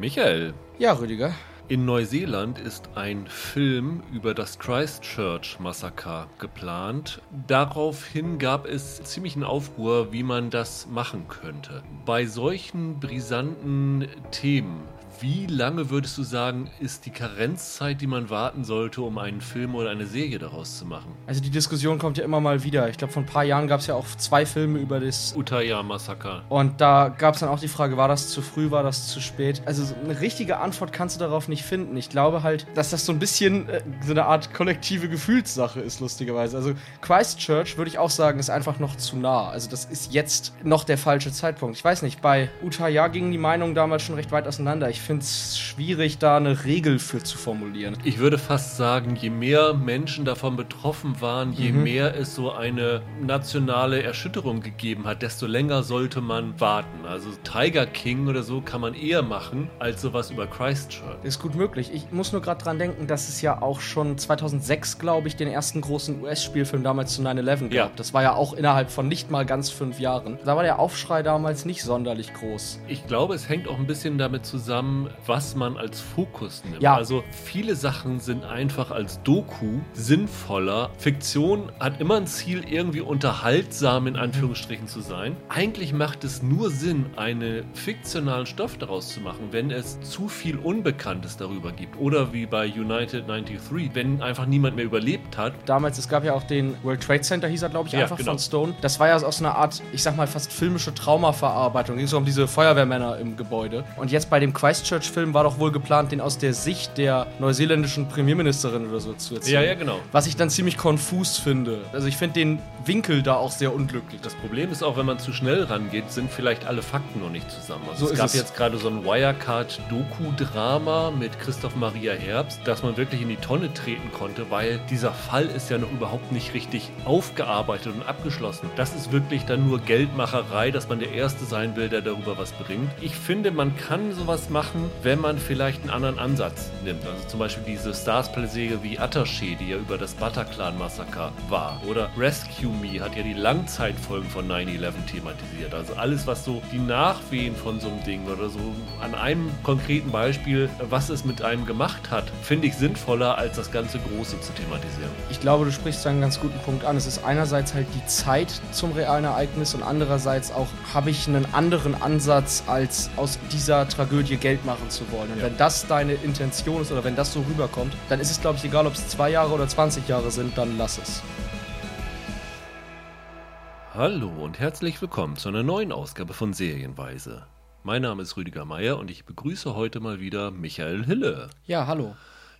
Michael, Ja, Rüdiger. in Neuseeland ist ein Film über das Christchurch-Massaker geplant. Daraufhin gab es ziemlichen Aufruhr, wie man das machen könnte. Bei solchen brisanten Themen, wie lange würdest du sagen, ist die Karenzzeit, die man warten sollte, um einen Film oder eine Serie daraus zu machen? Also die Diskussion kommt ja immer mal wieder. Ich glaube, vor ein paar Jahren gab es ja auch zwei Filme über das. Utaya-Massaker. Und da gab es dann auch die Frage, war das zu früh, war das zu spät? Also so eine richtige Antwort kannst du darauf nicht finden. Ich glaube halt, dass das so ein bisschen äh, so eine Art kollektive Gefühlssache ist, lustigerweise. Also Christchurch, würde ich auch sagen, ist einfach noch zu nah. Also das ist jetzt noch der falsche Zeitpunkt. Ich weiß nicht, bei Utaya gingen die Meinungen damals schon recht weit auseinander. Ich finde es schwierig, da eine Regel für zu formulieren. Ich würde fast sagen, je mehr Menschen davon betroffen waren, je mehr es so eine nationale Erschütterung gegeben hat, desto länger sollte man warten. Also Tiger King oder so kann man eher machen, als sowas über Christchurch. Ist gut möglich. Ich muss nur gerade dran denken, dass es ja auch schon 2006, glaube ich, den ersten großen US-Spielfilm damals zu 9-11 gab. Ja. Das war ja auch innerhalb von nicht mal ganz fünf Jahren. Da war der Aufschrei damals nicht sonderlich groß. Ich glaube, es hängt auch ein bisschen damit zusammen, was man als Fokus nimmt. Ja. Also viele Sachen sind einfach als Doku sinnvoller. Fiktion hat immer ein Ziel, irgendwie unterhaltsam in Anführungsstrichen zu sein. Eigentlich macht es nur Sinn, einen fiktionalen Stoff daraus zu machen, wenn es zu viel Unbekanntes darüber gibt. Oder wie bei United 93, wenn einfach niemand mehr überlebt hat. Damals, es gab ja auch den World Trade Center, hieß er, glaube ich, Ja, einfach genau. von Stone. Das war ja aus so einer Art, ich sag mal, fast filmische Traumaverarbeitung. Ging so um diese Feuerwehrmänner im Gebäude. Und jetzt bei dem Christchurch-Film war doch wohl geplant, den aus der Sicht der neuseeländischen Premierministerin oder so zu erzählen. Ja, ja, genau. Was ich dann ziemlich konfus finde. Also ich finde den Winkel da auch sehr unglücklich. Das Problem ist auch, wenn man zu schnell rangeht, sind vielleicht alle Fakten noch nicht zusammen. Also So es gab es. jetzt gerade so ein Wirecard-Doku-Drama mit Christoph Maria Herbst, dass man wirklich in die Tonne treten konnte, weil dieser Fall ist ja noch überhaupt nicht richtig aufgearbeitet und abgeschlossen. Das ist wirklich dann nur Geldmacherei, dass man der Erste sein will, der darüber was bringt. Ich finde, man kann sowas machen, wenn man vielleicht einen anderen Ansatz nimmt. Also zum Beispiel diese Starsplay-Serie wie Attaché, die ja über das Bataclan-Massaker war. Oder Rescue Me hat ja die Langzeitfolgen von 9-11 thematisiert. Also alles, was so die Nachwehen von so einem Ding oder so an einem konkreten Beispiel, was es mit einem gemacht hat, finde ich sinnvoller, als das ganze Große zu thematisieren. Ich glaube, du sprichst da einen ganz guten Punkt an. Es ist einerseits halt die Zeit zum realen Ereignis und andererseits auch habe ich einen anderen Ansatz, als aus dieser Tragödie Geld machen zu wollen. Und Ja. wenn das deine Intention ist oder wenn das so rüberkommt, dann ist es, glaube ich, egal, ob es zwei Jahre oder 20 Jahre sind, dann lass es. Hallo und herzlich willkommen zu einer neuen Ausgabe von Serienweise. Mein Name ist Rüdiger Meier und ich begrüße heute mal wieder Michael Hille. Ja, hallo.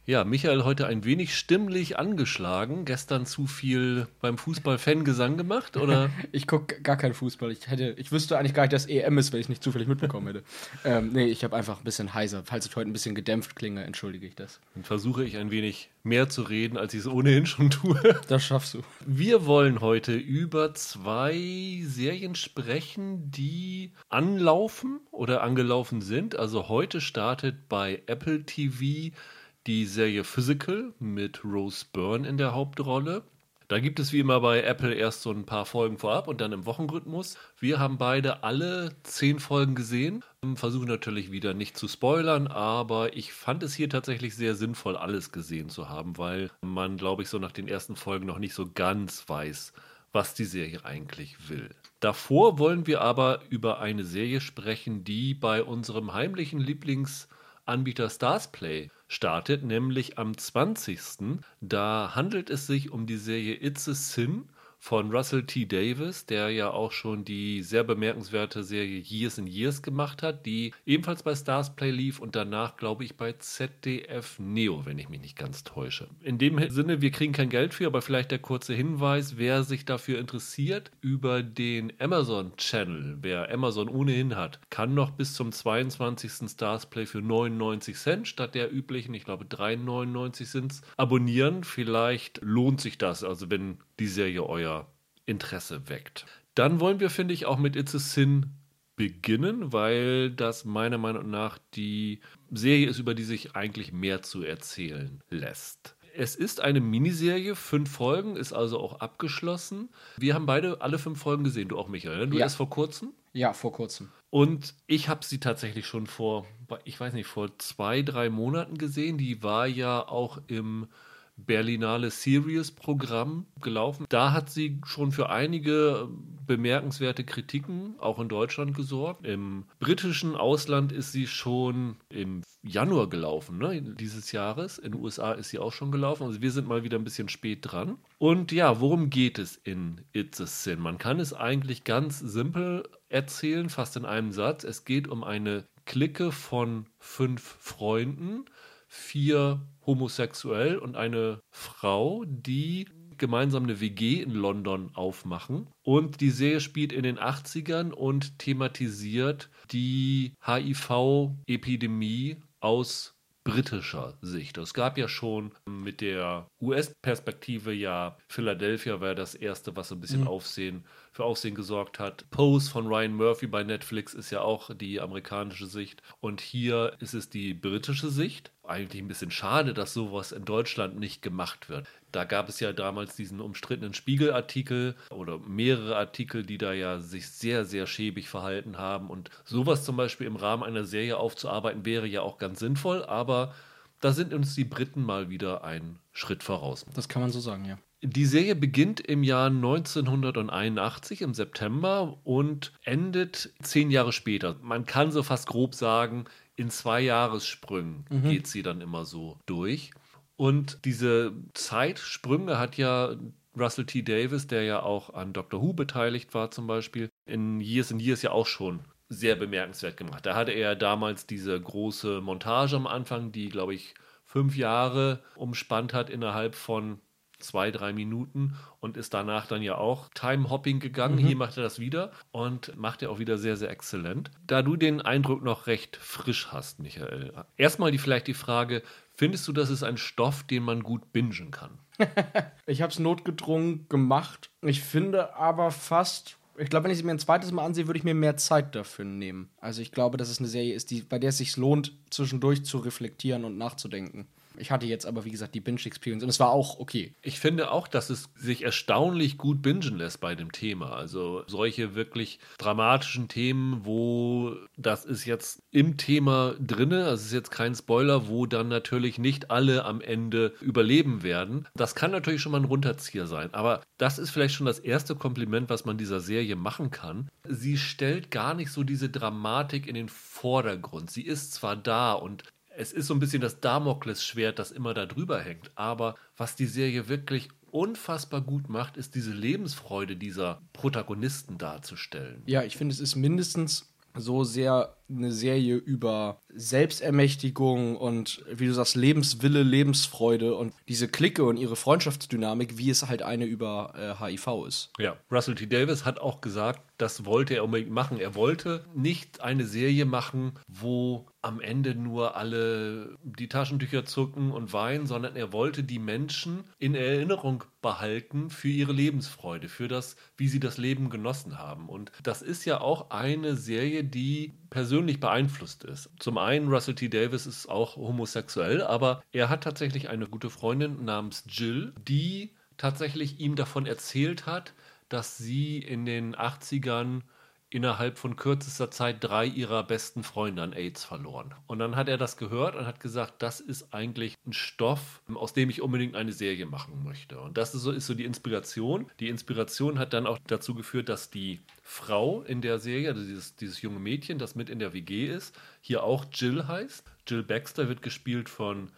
Ja, Michael heute ein wenig stimmlich angeschlagen. Gestern zu viel beim Fußball Fangesang gemacht, oder? Ich gucke gar keinen Fußball. Ich, hätte, ich wüsste eigentlich gar nicht, dass EM ist, wenn ich nicht zufällig mitbekommen hätte. ähm, nee, ich habe einfach ein bisschen heiser. Falls ich heute ein bisschen gedämpft klinge, entschuldige ich das. Dann versuche ich ein wenig mehr zu reden, als ich es ohnehin schon tue. Das schaffst du. Wir wollen heute über zwei Serien sprechen, die anlaufen oder angelaufen sind. Also heute startet bei Apple TV die Serie Physical mit Rose Byrne in der Hauptrolle. Da gibt es wie immer bei Apple erst so ein paar Folgen vorab und dann im Wochenrhythmus. Wir haben beide alle zehn Folgen gesehen. Versuchen natürlich wieder nicht zu spoilern, aber ich fand es hier tatsächlich sehr sinnvoll, alles gesehen zu haben, weil man, glaube ich, so nach den ersten Folgen noch nicht so ganz weiß, was die Serie eigentlich will. Davor wollen wir aber über eine Serie sprechen, die bei unserem heimlichen Lieblingsanbieter Starsplay startet, nämlich am 20. Da handelt es sich um die Serie It's a Sin von Russell T. Davis, der ja auch schon die sehr bemerkenswerte Serie Years and Years gemacht hat, die ebenfalls bei Starsplay lief und danach, glaube ich, bei ZDF Neo, wenn ich mich nicht ganz täusche. In dem Sinne, wir kriegen kein Geld für, aber vielleicht der kurze Hinweis, wer sich dafür interessiert, über den Amazon Channel, wer Amazon ohnehin hat, kann noch bis zum 22. Starsplay für 99 Cent statt der üblichen, ich glaube 3,99 sind es, abonnieren. Vielleicht lohnt sich das, also wenn die Serie euer Interesse weckt. Dann wollen wir, finde ich, auch mit It's a Sin beginnen, weil das meiner Meinung nach die Serie ist, über die sich eigentlich mehr zu erzählen lässt. Es ist eine Miniserie, fünf Folgen, ist also auch abgeschlossen. Wir haben beide alle fünf Folgen gesehen, du auch, Michael. ne? Du Ja. erst vor kurzem. Ja, vor kurzem. Und ich habe sie tatsächlich schon vor, ich weiß nicht, vor zwei, drei Monaten gesehen. Die war ja auch im Berlinale Series Programm gelaufen. Da hat sie schon für einige bemerkenswerte Kritiken auch in Deutschland gesorgt. Im britischen Ausland ist sie schon im Januar gelaufen, ne, dieses Jahres. In den USA ist sie auch schon gelaufen. Also wir sind mal wieder ein bisschen spät dran. Und ja, worum geht es in It's a Sin? Man kann es eigentlich ganz simpel erzählen, fast in einem Satz. Es geht um eine Clique von fünf Freunden, vier homosexuell und eine Frau, die gemeinsam eine WG in London aufmachen. Und die Serie spielt in den 80ern und thematisiert die HIV-Epidemie aus britischer Sicht. Es gab ja schon mit der US-Perspektive ja Philadelphia war das erste, was so ein bisschen mhm. Aufsehen für Aufsehen gesorgt hat. Pose von Ryan Murphy bei Netflix ist ja auch die amerikanische Sicht und hier ist es die britische Sicht. Eigentlich ein bisschen schade, dass sowas in Deutschland nicht gemacht wird. Da gab es ja damals diesen umstrittenen Spiegelartikel oder mehrere Artikel, die da ja sich sehr, sehr schäbig verhalten haben. Und sowas zum Beispiel im Rahmen einer Serie aufzuarbeiten, wäre ja auch ganz sinnvoll, aber da sind uns die Briten mal wieder einen Schritt voraus. Das kann man so sagen, ja. Die Serie beginnt im Jahr 1981 im September und endet zehn Jahre später. Man kann so fast grob sagen, in zwei Jahressprüngen mhm. geht sie dann immer so durch. Und diese Zeitsprünge hat ja Russell T. Davis, der ja auch an Doctor Who beteiligt war zum Beispiel, in Years and Years ja auch schon sehr bemerkenswert gemacht. Da hatte er damals diese große Montage am Anfang, die, glaube ich, fünf Jahre umspannt hat innerhalb von zwei, drei Minuten und ist danach dann ja auch Time-Hopping gegangen. Mhm. Hier macht er das wieder und macht er auch wieder sehr, sehr exzellent. Da du den Eindruck noch recht frisch hast, Michael, erstmal die, vielleicht die Frage, findest du, das ist ein Stoff, den man gut bingen kann? ich habe es notgedrungen gemacht. Ich finde aber fast ich glaube, wenn ich sie mir ein zweites Mal ansehe, würde ich mir mehr Zeit dafür nehmen. Also ich glaube, dass es eine Serie ist, die, bei der es sich lohnt, zwischendurch zu reflektieren und nachzudenken. Ich hatte jetzt aber, wie gesagt, die Binge-Experience und es war auch okay. Ich finde auch, dass es sich erstaunlich gut bingen lässt bei dem Thema. Also solche wirklich dramatischen Themen, wo das ist jetzt im Thema drinne, also es ist jetzt kein Spoiler, wo dann natürlich nicht alle am Ende überleben werden. Das kann natürlich schon mal ein Runterzieher sein, aber das ist vielleicht schon das erste Kompliment, was man dieser Serie machen kann. Sie stellt gar nicht so diese Dramatik in den Vordergrund. Sie ist zwar da und es ist so ein bisschen das Damoklesschwert, das immer da drüber hängt. Aber was die Serie wirklich unfassbar gut macht, ist diese Lebensfreude dieser Protagonisten darzustellen. Ja, ich finde, es ist mindestens so sehr eine Serie über Selbstermächtigung und, wie du sagst, Lebenswille, Lebensfreude und diese Clique und ihre Freundschaftsdynamik, wie es halt eine über äh, HIV ist. Ja, Russell T. Davis hat auch gesagt, das wollte er unbedingt machen. Er wollte nicht eine Serie machen, wo am Ende nur alle die Taschentücher zucken und weinen, sondern er wollte die Menschen in Erinnerung behalten für ihre Lebensfreude, für das, wie sie das Leben genossen haben. Und das ist ja auch eine Serie, die persönlich beeinflusst ist. Zum einen, Russell T. Davis ist auch homosexuell, aber er hat tatsächlich eine gute Freundin namens Jill, die tatsächlich ihm davon erzählt hat, dass sie in den 80ern innerhalb von kürzester Zeit drei ihrer besten Freunde an AIDS verloren. Und dann hat er das gehört und hat gesagt, das ist eigentlich ein Stoff, aus dem ich unbedingt eine Serie machen möchte. Und das ist so, ist so die Inspiration. Die Inspiration hat dann auch dazu geführt, dass die Frau in der Serie, also dieses, dieses junge Mädchen, das mit in der WG ist, hier auch Jill heißt. Jill Baxter wird gespielt von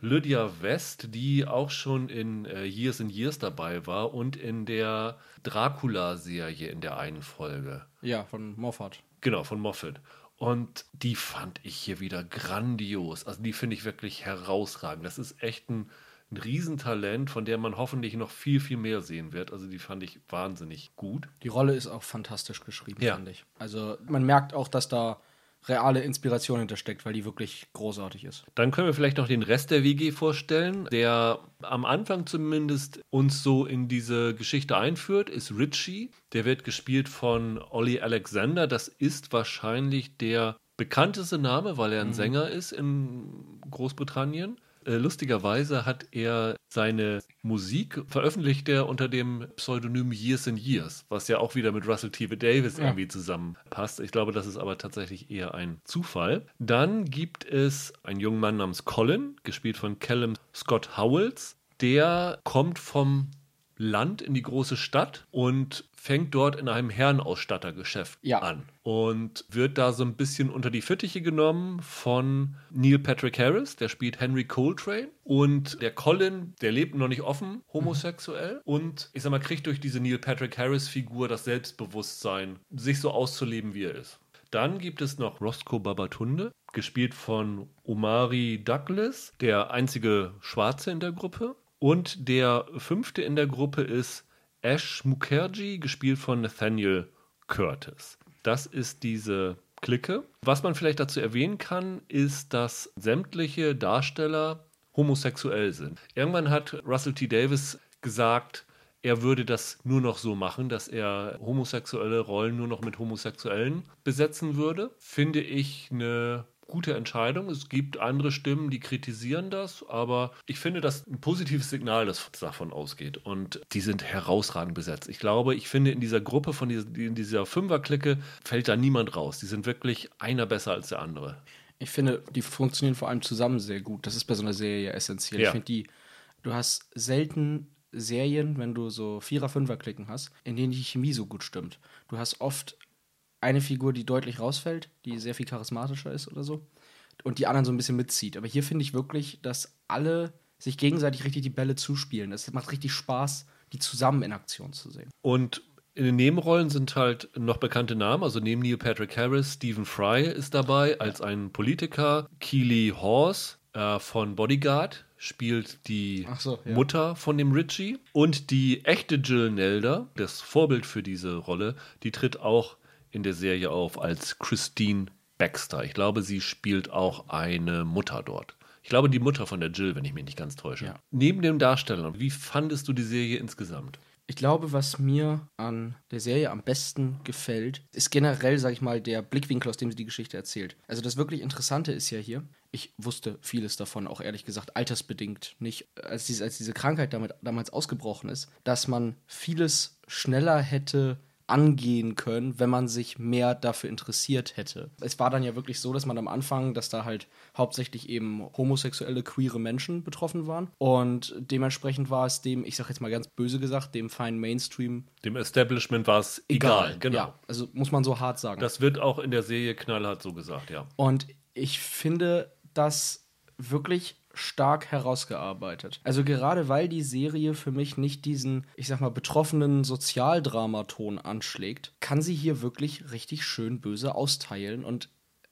Lydia West, die auch schon in äh, Years and Years dabei war und in der Dracula-Serie in der einen Folge. Ja, von Moffat. Genau, von Moffat. Und die fand ich hier wieder grandios. Also die finde ich wirklich herausragend. Das ist echt ein, ein Riesentalent, von der man hoffentlich noch viel, viel mehr sehen wird. Also die fand ich wahnsinnig gut. Die Rolle ist auch fantastisch geschrieben, ja. fand ich. Also man merkt auch, dass da reale Inspiration hintersteckt, weil die wirklich großartig ist. Dann können wir vielleicht noch den Rest der WG vorstellen, der am Anfang zumindest uns so in diese Geschichte einführt, ist Richie. Der wird gespielt von Ollie Alexander. Das ist wahrscheinlich der bekannteste Name, weil er ein mhm. Sänger ist in Großbritannien. Äh, lustigerweise hat er seine Musik veröffentlicht er unter dem Pseudonym Years and Years, was ja auch wieder mit Russell T. Davis ja. irgendwie zusammenpasst. Ich glaube, das ist aber tatsächlich eher ein Zufall. Dann gibt es einen jungen Mann namens Colin, gespielt von Callum Scott Howells. Der kommt vom Land in die große Stadt und fängt dort in einem Herrenausstattergeschäft ja. an und wird da so ein bisschen unter die Fittiche genommen von Neil Patrick Harris, der spielt Henry Coltrane und der Colin, der lebt noch nicht offen homosexuell mhm. und ich sag mal kriegt durch diese Neil Patrick Harris Figur das Selbstbewusstsein, sich so auszuleben, wie er ist. Dann gibt es noch Roscoe Babatunde, gespielt von Omari Douglas, der einzige Schwarze in der Gruppe. Und der fünfte in der Gruppe ist Ash Mukherjee, gespielt von Nathaniel Curtis. Das ist diese Clique. Was man vielleicht dazu erwähnen kann, ist, dass sämtliche Darsteller homosexuell sind. Irgendwann hat Russell T. Davis gesagt, er würde das nur noch so machen, dass er homosexuelle Rollen nur noch mit Homosexuellen besetzen würde. Finde ich eine gute Entscheidung. Es gibt andere Stimmen, die kritisieren das, aber ich finde das ein positives Signal, das davon ausgeht. Und die sind herausragend besetzt. Ich glaube, ich finde in dieser Gruppe, von dieser, in dieser Fünferklicke, fällt da niemand raus. Die sind wirklich einer besser als der andere. Ich finde, die funktionieren vor allem zusammen sehr gut. Das ist bei so einer Serie essentiell. Ja. Ich finde die, du hast selten Serien, wenn du so Vierer-, Fünfer-Klicken hast, in denen die Chemie so gut stimmt. Du hast oft eine Figur, die deutlich rausfällt, die sehr viel charismatischer ist oder so. Und die anderen so ein bisschen mitzieht. Aber hier finde ich wirklich, dass alle sich gegenseitig richtig die Bälle zuspielen. Es macht richtig Spaß, die zusammen in Aktion zu sehen. Und in den Nebenrollen sind halt noch bekannte Namen. Also neben Neil Patrick Harris, Stephen Fry ist dabei als ein Politiker. Keely Horse äh, von Bodyguard spielt die so, ja. Mutter von dem Richie. Und die echte Jill Nelder, das Vorbild für diese Rolle, die tritt auch in der Serie auf als Christine Baxter. Ich glaube, sie spielt auch eine Mutter dort. Ich glaube, die Mutter von der Jill, wenn ich mich nicht ganz täusche. Ja. Neben dem Darsteller, wie fandest du die Serie insgesamt? Ich glaube, was mir an der Serie am besten gefällt, ist generell, sag ich mal, der Blickwinkel, aus dem sie die Geschichte erzählt. Also das wirklich Interessante ist ja hier, ich wusste vieles davon, auch ehrlich gesagt, altersbedingt nicht, als diese, als diese Krankheit damit, damals ausgebrochen ist, dass man vieles schneller hätte angehen können, wenn man sich mehr dafür interessiert hätte. Es war dann ja wirklich so, dass man am Anfang, dass da halt hauptsächlich eben homosexuelle, queere Menschen betroffen waren. Und dementsprechend war es dem, ich sag jetzt mal ganz böse gesagt, dem feinen Mainstream. Dem Establishment war es egal, egal, genau. Ja, also muss man so hart sagen. Das wird auch in der Serie knallhart so gesagt, ja. Und ich finde das wirklich stark herausgearbeitet. Also gerade weil die Serie für mich nicht diesen, ich sag mal, betroffenen Sozialdramaton anschlägt, kann sie hier wirklich richtig schön böse austeilen und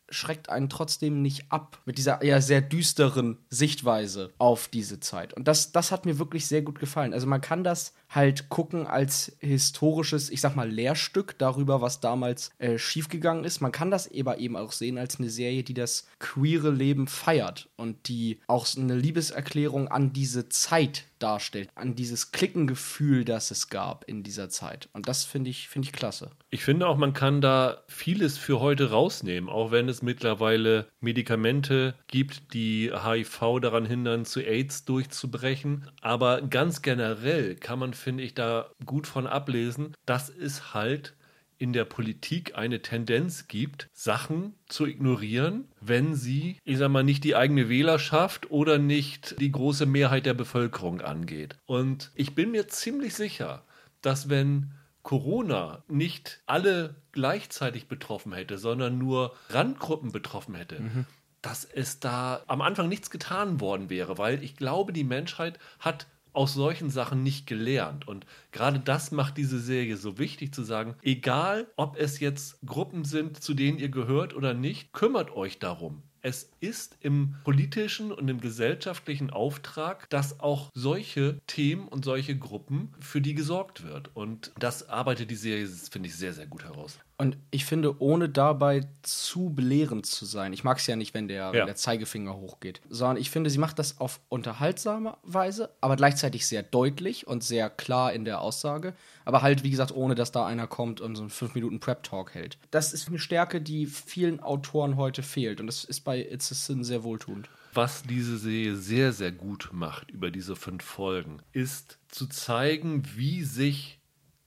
schreckt einen trotzdem nicht ab mit dieser eher sehr düsteren Sichtweise auf diese Zeit. Und das, das hat mir wirklich sehr gut gefallen. Also man kann das halt gucken als historisches, ich sag mal, Lehrstück darüber, was damals äh, schiefgegangen ist. Man kann das aber eben auch sehen als eine Serie, die das queere Leben feiert und die auch eine Liebeserklärung an diese Zeit darstellt, an dieses Klickengefühl, das es gab in dieser Zeit. Und das finde ich, find ich klasse. Ich finde auch, man kann da vieles für heute rausnehmen, auch wenn es mittlerweile Medikamente gibt, die HIV daran hindern, zu AIDS durchzubrechen. Aber ganz generell kann man finde ich, da gut von ablesen, dass es halt in der Politik eine Tendenz gibt, Sachen zu ignorieren, wenn sie, ich sag mal, nicht die eigene Wählerschaft oder nicht die große Mehrheit der Bevölkerung angeht. Und ich bin mir ziemlich sicher, dass wenn Corona nicht alle gleichzeitig betroffen hätte, sondern nur Randgruppen betroffen hätte, mhm. dass es da am Anfang nichts getan worden wäre, weil ich glaube, die Menschheit hat aus solchen Sachen nicht gelernt. Und gerade das macht diese Serie so wichtig zu sagen, egal ob es jetzt Gruppen sind, zu denen ihr gehört oder nicht, kümmert euch darum. Es ist im politischen und im gesellschaftlichen Auftrag, dass auch solche Themen und solche Gruppen für die gesorgt wird. Und das arbeitet die Serie, finde ich, sehr, sehr gut heraus. Und ich finde, ohne dabei zu belehrend zu sein, ich mag es ja nicht, wenn der, ja. wenn der Zeigefinger hochgeht, sondern ich finde, sie macht das auf unterhaltsame Weise, aber gleichzeitig sehr deutlich und sehr klar in der Aussage. Aber halt, wie gesagt, ohne dass da einer kommt und so einen 5-Minuten-Prep-Talk hält. Das ist eine Stärke, die vielen Autoren heute fehlt. Und das ist bei It's a Sin sehr wohltuend. Was diese Serie sehr, sehr gut macht über diese fünf Folgen, ist zu zeigen, wie sich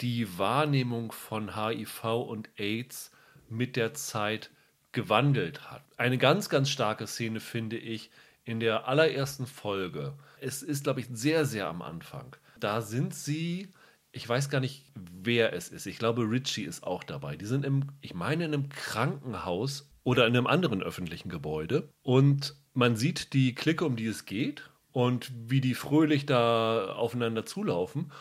die Wahrnehmung von HIV und AIDS mit der Zeit gewandelt hat. Eine ganz, ganz starke Szene finde ich in der allerersten Folge. Es ist, glaube ich, sehr, sehr am Anfang. Da sind sie, ich weiß gar nicht, wer es ist. Ich glaube, Richie ist auch dabei. Die sind im, ich meine, in einem Krankenhaus oder in einem anderen öffentlichen Gebäude. Und man sieht die Clique, um die es geht und wie die fröhlich da aufeinander zulaufen.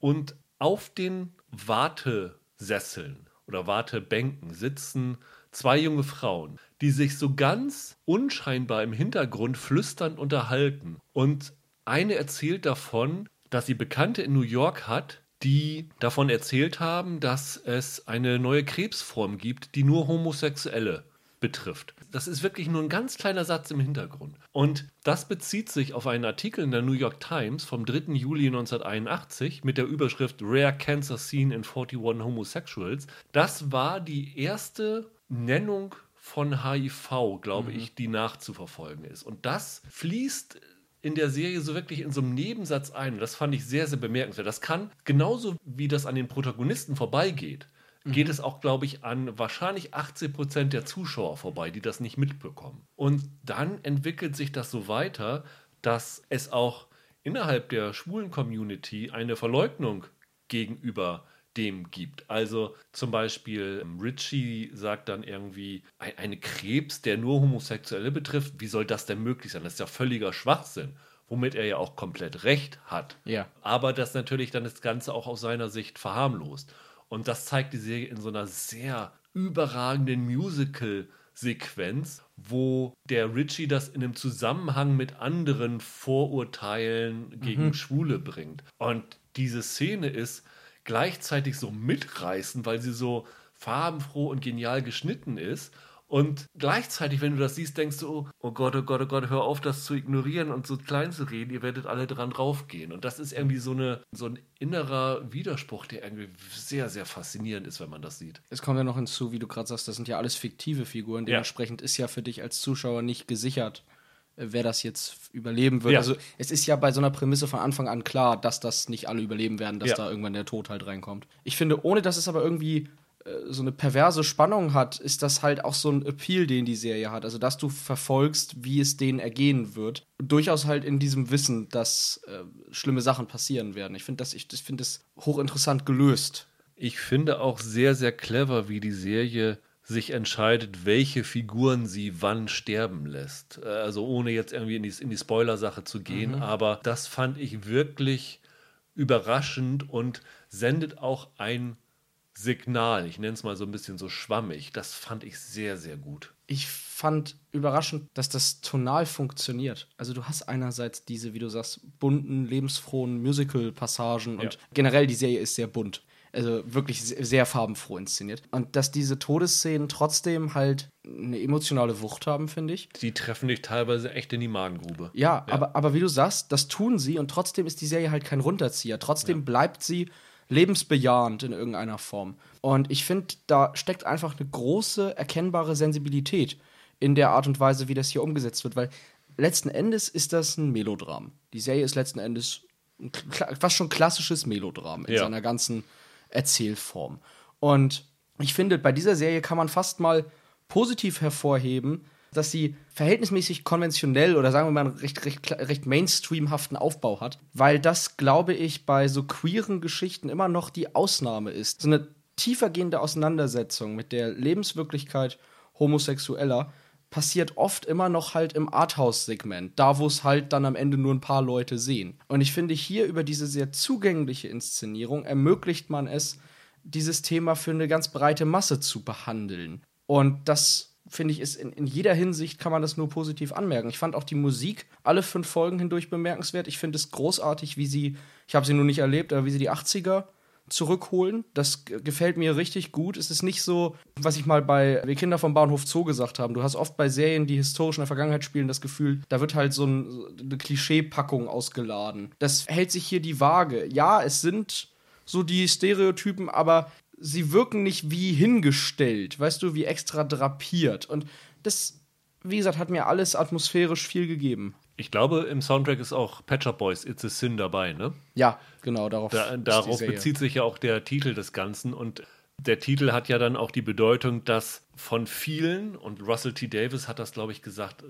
Und auf den Wartesesseln oder Wartebänken sitzen zwei junge Frauen, die sich so ganz unscheinbar im Hintergrund flüsternd unterhalten. Und eine erzählt davon, dass sie Bekannte in New York hat, die davon erzählt haben, dass es eine neue Krebsform gibt, die nur Homosexuelle betrifft. Das ist wirklich nur ein ganz kleiner Satz im Hintergrund. Und das bezieht sich auf einen Artikel in der New York Times vom 3. Juli 1981 mit der Überschrift Rare Cancer Scene in 41 Homosexuals. Das war die erste Nennung von HIV, glaube mhm. ich, die nachzuverfolgen ist. Und das fließt in der Serie so wirklich in so einem Nebensatz ein. Und das fand ich sehr, sehr bemerkenswert. Das kann genauso wie das an den Protagonisten vorbeigeht, Mhm. geht es auch, glaube ich, an wahrscheinlich 80 Prozent der Zuschauer vorbei, die das nicht mitbekommen. Und dann entwickelt sich das so weiter, dass es auch innerhalb der schwulen Community eine Verleugnung gegenüber dem gibt. Also zum Beispiel ähm, Richie sagt dann irgendwie, eine Krebs, der nur Homosexuelle betrifft, wie soll das denn möglich sein? Das ist ja völliger Schwachsinn womit er ja auch komplett recht hat. Ja. Aber das natürlich dann das Ganze auch aus seiner Sicht verharmlost. Und das zeigt die Serie in so einer sehr überragenden Musical-Sequenz, wo der Richie das in einem Zusammenhang mit anderen Vorurteilen gegen mhm. Schwule bringt. Und diese Szene ist gleichzeitig so mitreißend, weil sie so farbenfroh und genial geschnitten ist und gleichzeitig, wenn du das siehst, denkst du, oh Gott, oh Gott, oh Gott, hör auf, das zu ignorieren und so klein zu reden, ihr werdet alle dran draufgehen. Und das ist irgendwie so, eine, so ein innerer Widerspruch, der irgendwie sehr, sehr faszinierend ist, wenn man das sieht. Es kommt ja noch hinzu, wie du gerade sagst, das sind ja alles fiktive Figuren. Dementsprechend ja. ist ja für dich als Zuschauer nicht gesichert, äh, wer das jetzt überleben wird. Ja. Also es ist ja bei so einer Prämisse von Anfang an klar, dass das nicht alle überleben werden, dass ja. da irgendwann der Tod halt reinkommt. Ich finde, ohne dass es aber irgendwie so eine perverse Spannung hat, ist das halt auch so ein Appeal, den die Serie hat. Also, dass du verfolgst, wie es denen ergehen wird. Durchaus halt in diesem Wissen, dass äh, schlimme Sachen passieren werden. Ich finde das, ich, ich finde das hochinteressant gelöst. Ich finde auch sehr, sehr clever, wie die Serie sich entscheidet, welche Figuren sie wann sterben lässt. Äh, also ohne jetzt irgendwie in die, in die Spoiler-Sache zu gehen, mhm. aber das fand ich wirklich überraschend und sendet auch ein Signal, ich nenne es mal so ein bisschen so schwammig, das fand ich sehr, sehr gut. Ich fand überraschend, dass das tonal funktioniert. Also du hast einerseits diese, wie du sagst, bunten, lebensfrohen Musical-Passagen ja. und generell die Serie ist sehr bunt. Also wirklich sehr farbenfroh inszeniert. Und dass diese Todesszenen trotzdem halt eine emotionale Wucht haben, finde ich. Die treffen dich teilweise echt in die Magengrube. Ja, ja, Aber, aber wie du sagst, das tun sie und trotzdem ist die Serie halt kein Runterzieher. Trotzdem ja. bleibt sie lebensbejahend in irgendeiner Form. Und ich finde, da steckt einfach eine große, erkennbare Sensibilität in der Art und Weise, wie das hier umgesetzt wird, weil letzten Endes ist das ein Melodram. Die Serie ist letzten Endes ein, fast schon klassisches Melodram in ja. seiner ganzen Erzählform. Und ich finde, bei dieser Serie kann man fast mal positiv hervorheben, dass sie verhältnismäßig konventionell oder sagen wir mal einen recht, recht, recht mainstreamhaften Aufbau hat, weil das, glaube ich, bei so queeren Geschichten immer noch die Ausnahme ist. So eine tiefergehende Auseinandersetzung mit der Lebenswirklichkeit Homosexueller passiert oft immer noch halt im Arthouse-Segment, da wo es halt dann am Ende nur ein paar Leute sehen. Und ich finde, hier über diese sehr zugängliche Inszenierung ermöglicht man es, dieses Thema für eine ganz breite Masse zu behandeln. Und das finde ich, ist in, in jeder Hinsicht kann man das nur positiv anmerken. Ich fand auch die Musik alle fünf Folgen hindurch bemerkenswert. Ich finde es großartig, wie sie, ich habe sie nur nicht erlebt, aber wie sie die 80er zurückholen. Das gefällt mir richtig gut. Es ist nicht so, was ich mal bei Wir Kinder vom Bahnhof Zoo gesagt habe. Du hast oft bei Serien, die historisch in der Vergangenheit spielen, das Gefühl, da wird halt so ein, eine Klischeepackung ausgeladen. Das hält sich hier die Waage. Ja, es sind so die Stereotypen, aber sie wirken nicht wie hingestellt, weißt du, wie extra drapiert. Und das, wie gesagt, hat mir alles atmosphärisch viel gegeben. Ich glaube, im Soundtrack ist auch Patcher Boys It's a Sin dabei, ne? Ja, genau, darauf. Da, darauf bezieht sich ja auch der Titel des Ganzen und der Titel hat ja dann auch die Bedeutung, dass von vielen, und Russell T. Davis hat das, glaube ich, gesagt,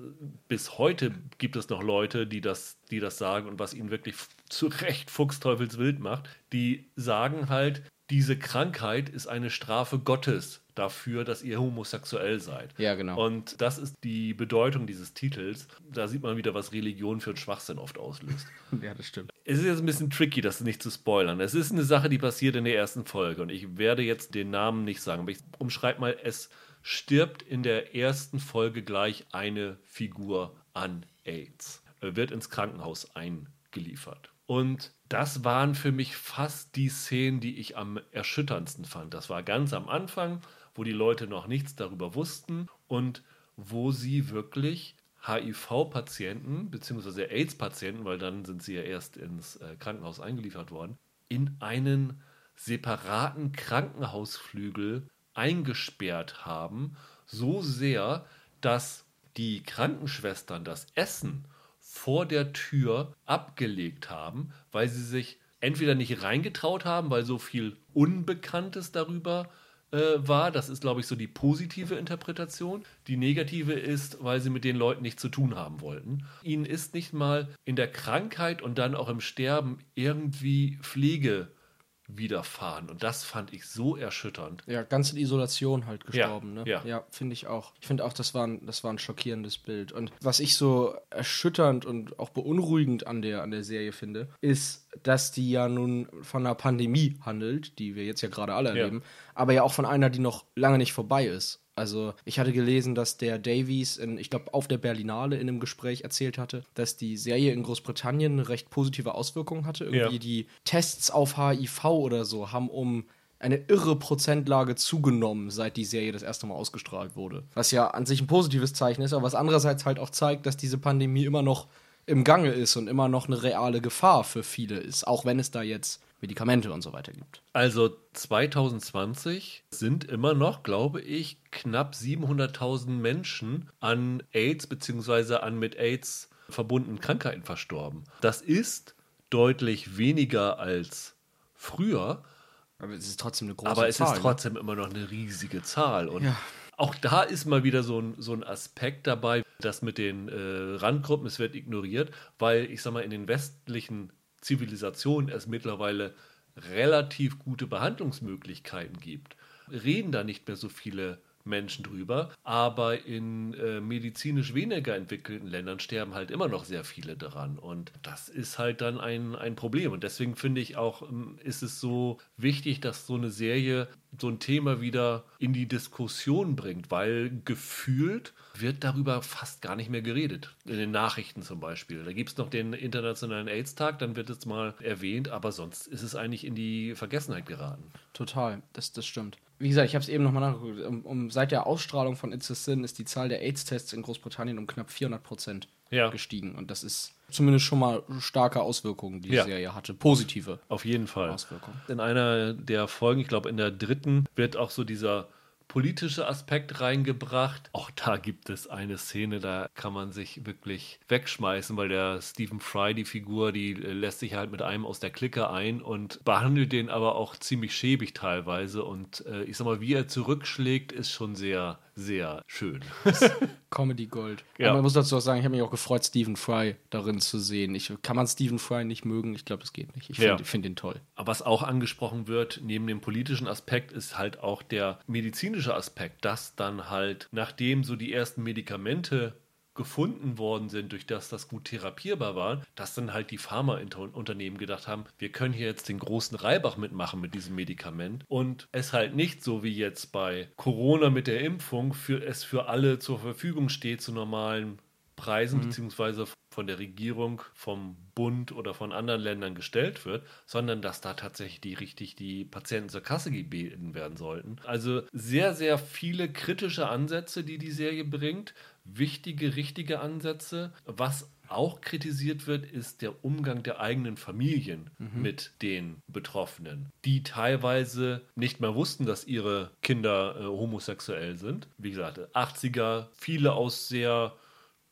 bis heute gibt es noch Leute, die das, die das sagen und was ihnen wirklich zu Recht fuchsteufelswild macht, die sagen halt, diese Krankheit ist eine Strafe Gottes dafür, dass ihr homosexuell seid. Ja, genau. Und das ist die Bedeutung dieses Titels. Da sieht man wieder, was Religion für einen Schwachsinn oft auslöst. ja, das stimmt. Es ist jetzt ein bisschen tricky, das nicht zu spoilern. Es ist eine Sache, die passiert in der ersten Folge und ich werde jetzt den Namen nicht sagen, aber ich umschreibe mal, es stirbt in der ersten Folge gleich eine Figur an AIDS. Er wird ins Krankenhaus eingeliefert. Und das waren für mich fast die Szenen, die ich am erschütterndsten fand. Das war ganz am Anfang, wo die Leute noch nichts darüber wussten und wo sie wirklich HIV-Patienten bzw. AIDS-Patienten, weil dann sind sie ja erst ins äh, Krankenhaus eingeliefert worden, in einen separaten Krankenhausflügel eingesperrt haben, so sehr, dass die Krankenschwestern das Essen vor der Tür abgelegt haben, weil sie sich entweder nicht reingetraut haben, weil so viel Unbekanntes darüber äh, war. Das ist, glaube ich, so die positive Interpretation. Die negative ist, weil sie mit den Leuten nichts zu tun haben wollten. Ihnen ist nicht mal in der Krankheit und dann auch im Sterben irgendwie Pflege widerfahren. Und das fand ich so erschütternd. Ja, ganz in Isolation halt gestorben. Ja, ne? ja. ja finde ich auch. Ich finde auch, das war, ein, das war ein schockierendes Bild. Und was ich so erschütternd und auch beunruhigend an der, an der Serie finde, ist, dass die ja nun von einer Pandemie handelt, die wir jetzt ja gerade alle erleben, ja. aber ja auch von einer, die noch lange nicht vorbei ist. Also ich hatte gelesen, dass der Davies, in, ich glaube, auf der Berlinale in einem Gespräch erzählt hatte, dass die Serie in Großbritannien eine recht positive Auswirkung hatte. Irgendwie ja. die Tests auf HIV oder so haben um eine irre Prozentlage zugenommen, seit die Serie das erste Mal ausgestrahlt wurde. Was ja an sich ein positives Zeichen ist, aber was andererseits halt auch zeigt, dass diese Pandemie immer noch im Gange ist und immer noch eine reale Gefahr für viele ist, auch wenn es da jetzt Medikamente und so weiter gibt. Also 2020 sind immer noch, glaube ich, knapp 700.000 Menschen an AIDS bzw. an mit AIDS verbundenen Krankheiten verstorben. Das ist deutlich weniger als früher. Aber es ist trotzdem eine große Aber es Zahl, ist ne? trotzdem ne? immer noch eine riesige Zahl. Und ja. auch da ist mal wieder so ein, so ein Aspekt dabei, das mit den äh, Randgruppen, es wird ignoriert, weil ich sag mal, in den westlichen Zivilisation es mittlerweile relativ gute Behandlungsmöglichkeiten gibt, reden da nicht mehr so viele Menschen drüber, aber in äh, medizinisch weniger entwickelten Ländern sterben halt immer noch sehr viele daran. Und das ist halt dann ein, ein Problem. Und deswegen finde ich auch, ähm, ist es so wichtig, dass so eine Serie so ein Thema wieder in die Diskussion bringt, weil gefühlt wird darüber fast gar nicht mehr geredet. In den Nachrichten zum Beispiel. Da gibt es noch den Internationalen AIDS-Tag, dann wird es mal erwähnt, aber sonst ist es eigentlich in die Vergessenheit geraten. Total, das, das stimmt. Wie gesagt, ich habe es eben nochmal nachgeguckt. Um, um, seit der Ausstrahlung von It's a Sin ist die Zahl der AIDS-Tests in Großbritannien um knapp 400 Prozent ja. gestiegen. Und das ist zumindest schon mal starke Auswirkungen, die die ja. Serie hatte. Positive. Auf jeden Fall. Auswirkungen. In einer der Folgen, ich glaube in der dritten, wird auch so dieser politische Aspekt reingebracht. Auch da gibt es eine Szene, da kann man sich wirklich wegschmeißen, weil der Stephen Fry, die Figur, die lässt sich halt mit einem aus der Clique ein und behandelt den aber auch ziemlich schäbig teilweise. Und äh, ich sag mal, wie er zurückschlägt, ist schon sehr, sehr schön. Comedy Gold. Ja. Aber man muss dazu auch sagen, ich habe mich auch gefreut, Stephen Fry darin zu sehen. Ich, kann man Stephen Fry nicht mögen? Ich glaube, das geht nicht. Ich finde ja. find ihn toll. Aber was auch angesprochen wird, neben dem politischen Aspekt, ist halt auch der medizinische Aspekt, dass dann halt, nachdem so die ersten Medikamente gefunden worden sind, durch das das gut therapierbar war, dass dann halt die Pharmaunternehmen gedacht haben, wir können hier jetzt den großen Reibach mitmachen mit diesem Medikament und es halt nicht so wie jetzt bei Corona mit der Impfung für es für alle zur Verfügung steht zu normalen Preisen mhm. beziehungsweise von der Regierung, vom Bund oder von anderen Ländern gestellt wird, sondern dass da tatsächlich die richtig die Patienten zur Kasse gebeten werden sollten. Also sehr, sehr viele kritische Ansätze, die die Serie bringt, wichtige, richtige Ansätze, was auch kritisiert wird, ist der Umgang der eigenen Familien mhm. mit den Betroffenen, die teilweise nicht mehr wussten, dass ihre Kinder äh, homosexuell sind. Wie gesagt, 80er, viele aus sehr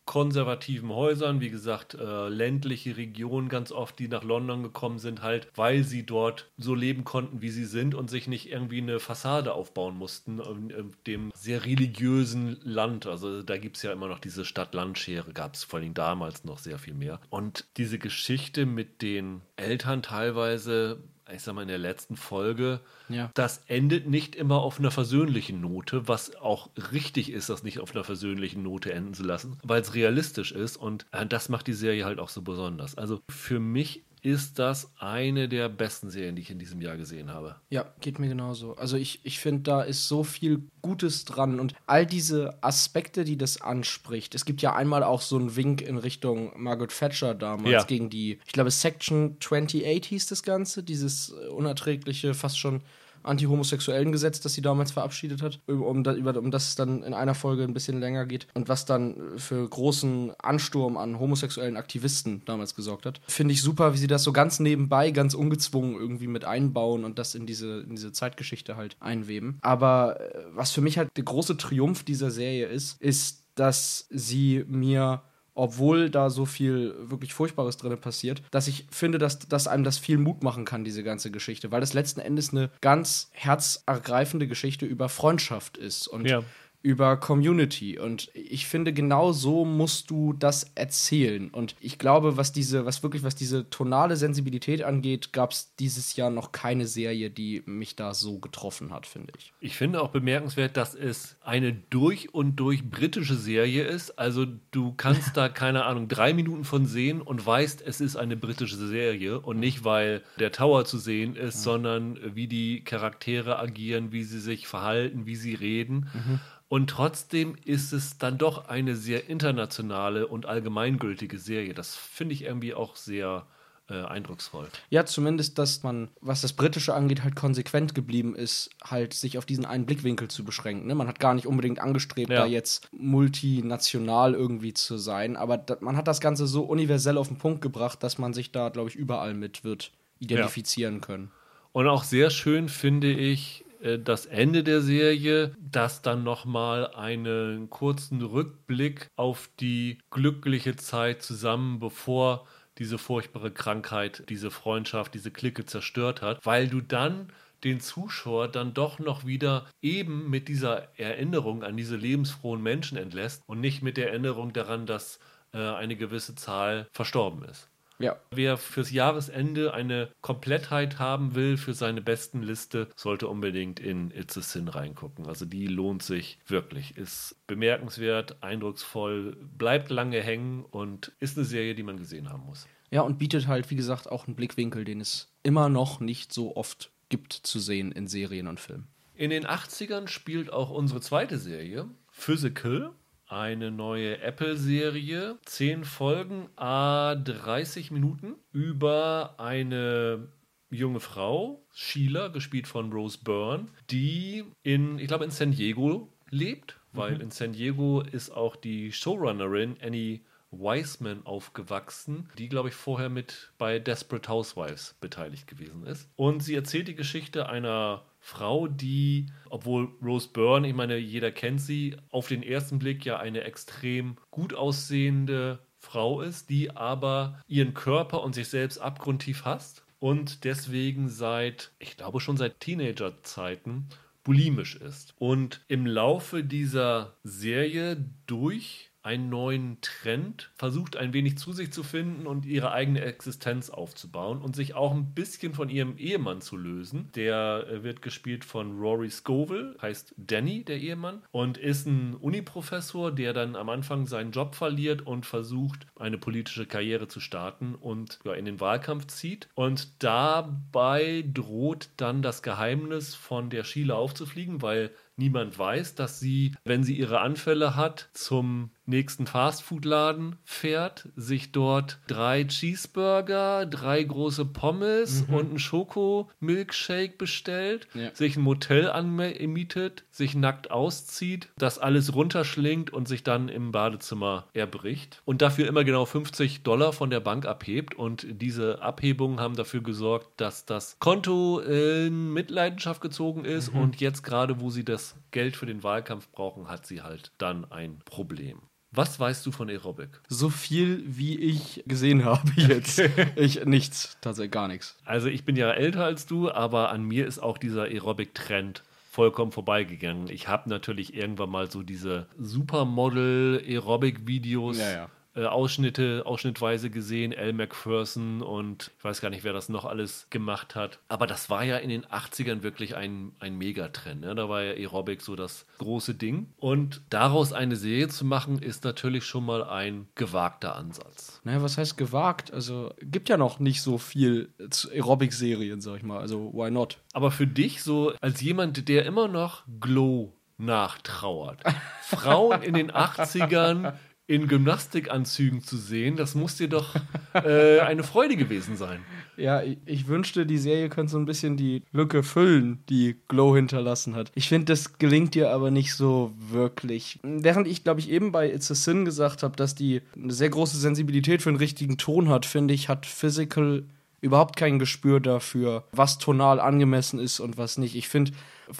konservativen Häusern, wie gesagt, äh, ländliche Regionen ganz oft, die nach London gekommen sind, halt, weil sie dort so leben konnten, wie sie sind und sich nicht irgendwie eine Fassade aufbauen mussten in, in dem sehr religiösen Land. Also da gibt es ja immer noch diese Stadt-Land-Schere, gab es vor allem damals noch sehr viel mehr. Und diese Geschichte mit den Eltern teilweise ich sag mal, in der letzten Folge, ja. das endet nicht immer auf einer versöhnlichen Note, was auch richtig ist, das nicht auf einer versöhnlichen Note enden zu lassen, weil es realistisch ist und äh, das macht die Serie halt auch so besonders. Also für mich ist das eine der besten Serien, die ich in diesem Jahr gesehen habe. Ja, geht mir genauso. Also ich, ich finde, da ist so viel Gutes dran und all diese Aspekte, die das anspricht. Es gibt ja einmal auch so einen Wink in Richtung Margaret Thatcher damals ja. gegen die, ich glaube, Section 28 hieß das Ganze, dieses unerträgliche, fast schon anti-homosexuellen Gesetz, das sie damals verabschiedet hat, um, um das es dann in einer Folge ein bisschen länger geht und was dann für großen Ansturm an homosexuellen Aktivisten damals gesorgt hat. Finde ich super, wie sie das so ganz nebenbei, ganz ungezwungen irgendwie mit einbauen und das in diese, in diese Zeitgeschichte halt einweben. Aber äh, was für mich halt der große Triumph dieser Serie ist, ist, dass sie mir obwohl da so viel wirklich Furchtbares drin passiert, dass ich finde, dass, dass einem das viel Mut machen kann, diese ganze Geschichte, weil das letzten Endes eine ganz herzergreifende Geschichte über Freundschaft ist und ja über Community. Und ich finde, genau so musst du das erzählen. Und ich glaube, was diese, was wirklich, was diese tonale Sensibilität angeht, gab es dieses Jahr noch keine Serie, die mich da so getroffen hat, finde ich. Ich finde auch bemerkenswert, dass es eine durch und durch britische Serie ist. Also du kannst da, keine Ahnung, drei Minuten von sehen und weißt, es ist eine britische Serie und nicht, weil der Tower zu sehen ist, mhm. sondern wie die Charaktere agieren, wie sie sich verhalten, wie sie reden. Mhm. Und trotzdem ist es dann doch eine sehr internationale und allgemeingültige Serie. Das finde ich irgendwie auch sehr äh, eindrucksvoll. Ja, zumindest, dass man, was das Britische angeht, halt konsequent geblieben ist, halt sich auf diesen einen Blickwinkel zu beschränken. Ne? Man hat gar nicht unbedingt angestrebt, ja. da jetzt multinational irgendwie zu sein, aber man hat das Ganze so universell auf den Punkt gebracht, dass man sich da, glaube ich, überall mit wird identifizieren ja. können. Und auch sehr schön finde ich, das Ende der Serie, das dann nochmal einen kurzen Rückblick auf die glückliche Zeit zusammen, bevor diese furchtbare Krankheit, diese Freundschaft, diese Clique zerstört hat, weil du dann den Zuschauer dann doch noch wieder eben mit dieser Erinnerung an diese lebensfrohen Menschen entlässt und nicht mit der Erinnerung daran, dass äh, eine gewisse Zahl verstorben ist. Ja. Wer fürs Jahresende eine Komplettheit haben will für seine besten Liste, sollte unbedingt in It's a Sin reingucken. Also die lohnt sich wirklich. Ist bemerkenswert, eindrucksvoll, bleibt lange hängen und ist eine Serie, die man gesehen haben muss. Ja, und bietet halt, wie gesagt, auch einen Blickwinkel, den es immer noch nicht so oft gibt zu sehen in Serien und Filmen. In den 80ern spielt auch unsere zweite Serie, Physical eine neue Apple-Serie. Zehn Folgen, a 30 Minuten, über eine junge Frau, Sheila, gespielt von Rose Byrne, die in, ich glaube, in San Diego lebt, weil mhm. in San Diego ist auch die Showrunnerin Annie Wiseman aufgewachsen, die, glaube ich, vorher mit bei Desperate Housewives beteiligt gewesen ist. Und sie erzählt die Geschichte einer Frau, die, obwohl Rose Byrne, ich meine, jeder kennt sie, auf den ersten Blick ja eine extrem gut aussehende Frau ist, die aber ihren Körper und sich selbst abgrundtief hasst und deswegen seit, ich glaube schon seit Teenagerzeiten, bulimisch ist. Und im Laufe dieser Serie durch einen neuen Trend, versucht ein wenig zu sich zu finden und ihre eigene Existenz aufzubauen und sich auch ein bisschen von ihrem Ehemann zu lösen. Der äh, wird gespielt von Rory Scoville, heißt Danny, der Ehemann, und ist ein Uniprofessor, der dann am Anfang seinen Job verliert und versucht, eine politische Karriere zu starten und ja, in den Wahlkampf zieht. Und dabei droht dann das Geheimnis von der Schiele aufzufliegen, weil niemand weiß, dass sie, wenn sie ihre Anfälle hat, zum nächsten Fastfood-Laden fährt, sich dort drei Cheeseburger, drei große Pommes mhm. und einen Schoko-Milkshake bestellt, ja. sich ein Motel anmietet, sich nackt auszieht, das alles runterschlingt und sich dann im Badezimmer erbricht und dafür immer genau 50 Dollar von der Bank abhebt. Und diese Abhebungen haben dafür gesorgt, dass das Konto in Mitleidenschaft gezogen ist mhm. und jetzt gerade, wo sie das Geld für den Wahlkampf brauchen, hat sie halt dann ein Problem. Was weißt du von Aerobic? So viel, wie ich gesehen habe jetzt. ich nichts, tatsächlich gar nichts. Also ich bin ja älter als du, aber an mir ist auch dieser Aerobic-Trend vollkommen vorbeigegangen. Ich habe natürlich irgendwann mal so diese Supermodel-Aerobic-Videos ja, ja äh, Ausschnitte, ausschnittweise gesehen, Al McPherson und ich weiß gar nicht, wer das noch alles gemacht hat. Aber das war ja in den 80ern wirklich ein, ein Megatrend. Ne? Da war ja Aerobic so das große Ding. Und daraus eine Serie zu machen, ist natürlich schon mal ein gewagter Ansatz. Naja, was heißt gewagt? Also gibt ja noch nicht so viel Aerobic-Serien, sag ich mal. Also why not? Aber für dich so als jemand, der immer noch Glow nachtrauert. Frauen in den 80ern in Gymnastikanzügen zu sehen, das muss dir doch äh, eine Freude gewesen sein. Ja, ich, ich, wünschte, die Serie könnte so ein bisschen die Lücke füllen, die Glow hinterlassen hat. Ich finde, das gelingt dir aber nicht so wirklich. Während ich, glaube ich, eben bei It's a Sin gesagt habe, dass die eine sehr große Sensibilität für einen richtigen Ton hat, finde ich, hat Physical überhaupt kein Gespür dafür, was tonal angemessen ist und was nicht. Ich finde,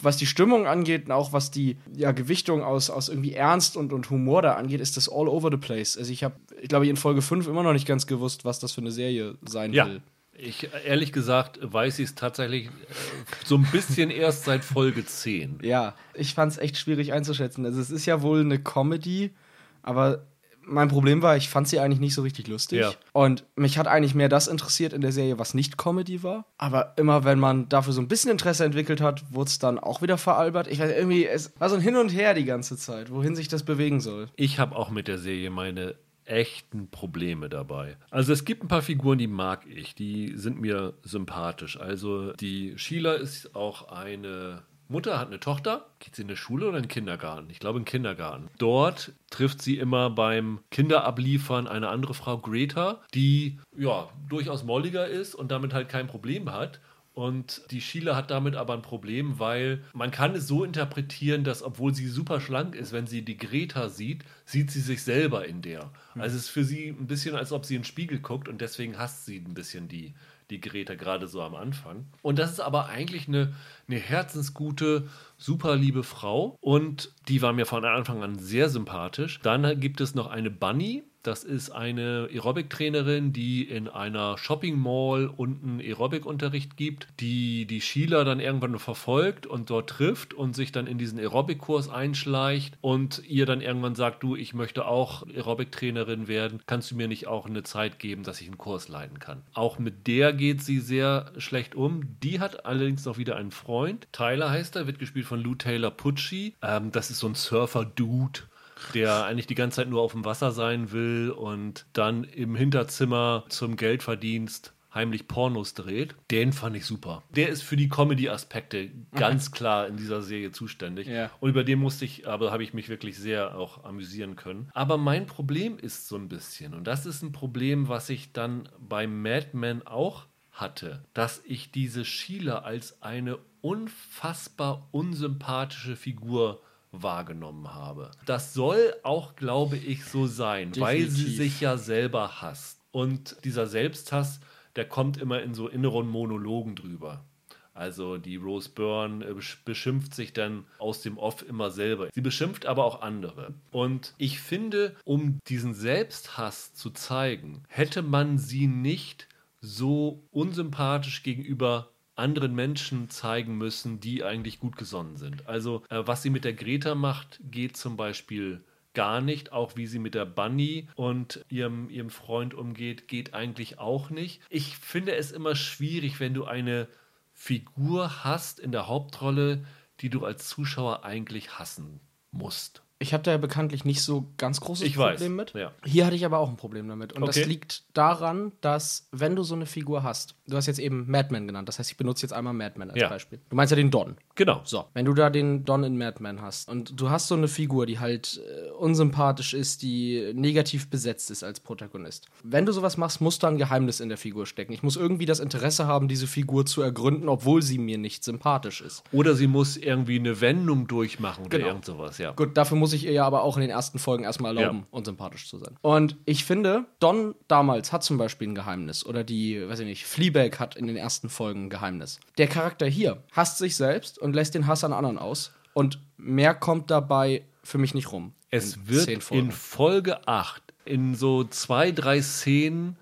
was die Stimmung angeht und auch was die ja, Gewichtung aus, aus irgendwie Ernst und, und Humor da angeht, ist das all over the place. Also ich habe, ich glaube, in Folge 5 immer noch nicht ganz gewusst, was das für eine Serie sein ja. will. Ich ehrlich gesagt weiß ich es tatsächlich äh, so ein bisschen erst seit Folge 10. Ja, ich fand es echt schwierig einzuschätzen. Also es ist ja wohl eine Comedy, aber mein Problem war, ich fand sie eigentlich nicht so richtig lustig. Ja. Und mich hat eigentlich mehr das interessiert in der Serie, was nicht Comedy war. Aber immer, wenn man dafür so ein bisschen Interesse entwickelt hat, wurde es dann auch wieder veralbert. Ich weiß irgendwie, es war so ein Hin und Her die ganze Zeit, wohin sich das bewegen soll. Ich habe auch mit der Serie meine echten Probleme dabei. Also es gibt ein paar Figuren, die mag ich, die sind mir sympathisch. Also die Sheila ist auch eine Mutter hat eine Tochter, geht sie in eine Schule oder in den Kindergarten? Ich glaube in den Kindergarten. Dort trifft sie immer beim Kinderabliefern eine andere Frau, Greta, die ja durchaus molliger ist und damit halt kein Problem hat. Und die Sheila hat damit aber ein Problem, weil man kann es so interpretieren, dass obwohl sie super schlank ist, wenn sie die Greta sieht, sieht sie sich selber in der. Hm. Also es ist für sie ein bisschen, als ob sie in den Spiegel guckt und deswegen hasst sie ein bisschen die, die Greta gerade so am Anfang. Und das ist aber eigentlich eine, eine herzensgute, super liebe Frau und die war mir von Anfang an sehr sympathisch. Dann gibt es noch eine Bunny, das ist eine Aerobic-Trainerin, die in einer Shopping Mall unten Aerobic-Unterricht gibt, die die Sheila dann irgendwann verfolgt und dort trifft und sich dann in diesen Aerobic-Kurs einschleicht und ihr dann irgendwann sagt, du, ich möchte auch Aerobic-Trainerin werden, kannst du mir nicht auch eine Zeit geben, dass ich einen Kurs leiten kann. Auch mit der geht sie sehr schlecht um. Die hat allerdings noch wieder einen Freund. Tyler heißt er, wird gespielt von Lou Taylor Pucci. Ähm, das ist so ein Surfer-Dude der eigentlich die ganze Zeit nur auf dem Wasser sein will und dann im Hinterzimmer zum Geldverdienst heimlich Pornos dreht. Den fand ich super. Der ist für die Comedy-Aspekte ganz klar in dieser Serie zuständig. Ja. Und über den musste ich, aber habe ich mich wirklich sehr auch amüsieren können. Aber mein Problem ist so ein bisschen, und das ist ein Problem, was ich dann bei Mad Men auch hatte, dass ich diese Sheila als eine unfassbar unsympathische Figur wahrgenommen habe. Das soll auch, glaube ich, so sein, Definitiv. weil sie sich ja selber hasst. Und dieser Selbsthass, der kommt immer in so inneren Monologen drüber. Also die Rose Byrne äh, beschimpft sich dann aus dem Off immer selber. Sie beschimpft aber auch andere. Und ich finde, um diesen Selbsthass zu zeigen, hätte man sie nicht so unsympathisch gegenüber anderen Menschen zeigen müssen, die eigentlich gut gesonnen sind. Also äh, was sie mit der Greta macht, geht zum Beispiel gar nicht. Auch wie sie mit der Bunny und ihrem, ihrem Freund umgeht, geht eigentlich auch nicht. Ich finde es immer schwierig, wenn du eine Figur hast in der Hauptrolle, die du als Zuschauer eigentlich hassen musst. Ich habe da ja bekanntlich nicht so ganz großes ich Problem weiß. mit. Ja. Hier hatte ich aber auch ein Problem damit. Und okay. das liegt daran, dass, wenn du so eine Figur hast, du hast jetzt eben Madman genannt, das heißt, ich benutze jetzt einmal Madman als ja. Beispiel. Du meinst ja den Don. Genau. So, wenn du da den Don in Madman hast und du hast so eine Figur, die halt äh, unsympathisch ist, die negativ besetzt ist als Protagonist. Wenn du sowas machst, musst du ein Geheimnis in der Figur stecken. Ich muss irgendwie das Interesse haben, diese Figur zu ergründen, obwohl sie mir nicht sympathisch ist. Oder sie muss irgendwie eine Wendung durchmachen oder Genau. irgend sowas, ja. Gut, dafür muss ich ihr ja aber auch in den ersten Folgen erstmal erlauben, Ja. unsympathisch zu sein. Und ich finde, Don damals hat zum Beispiel ein Geheimnis. Oder die, weiß ich nicht, Fleabag hat in den ersten Folgen ein Geheimnis. Der Charakter hier hasst sich selbst und lässt den Hass an anderen aus. Und mehr kommt dabei für mich nicht rum. Es wird in Folge 8 in so zwei, drei Szenen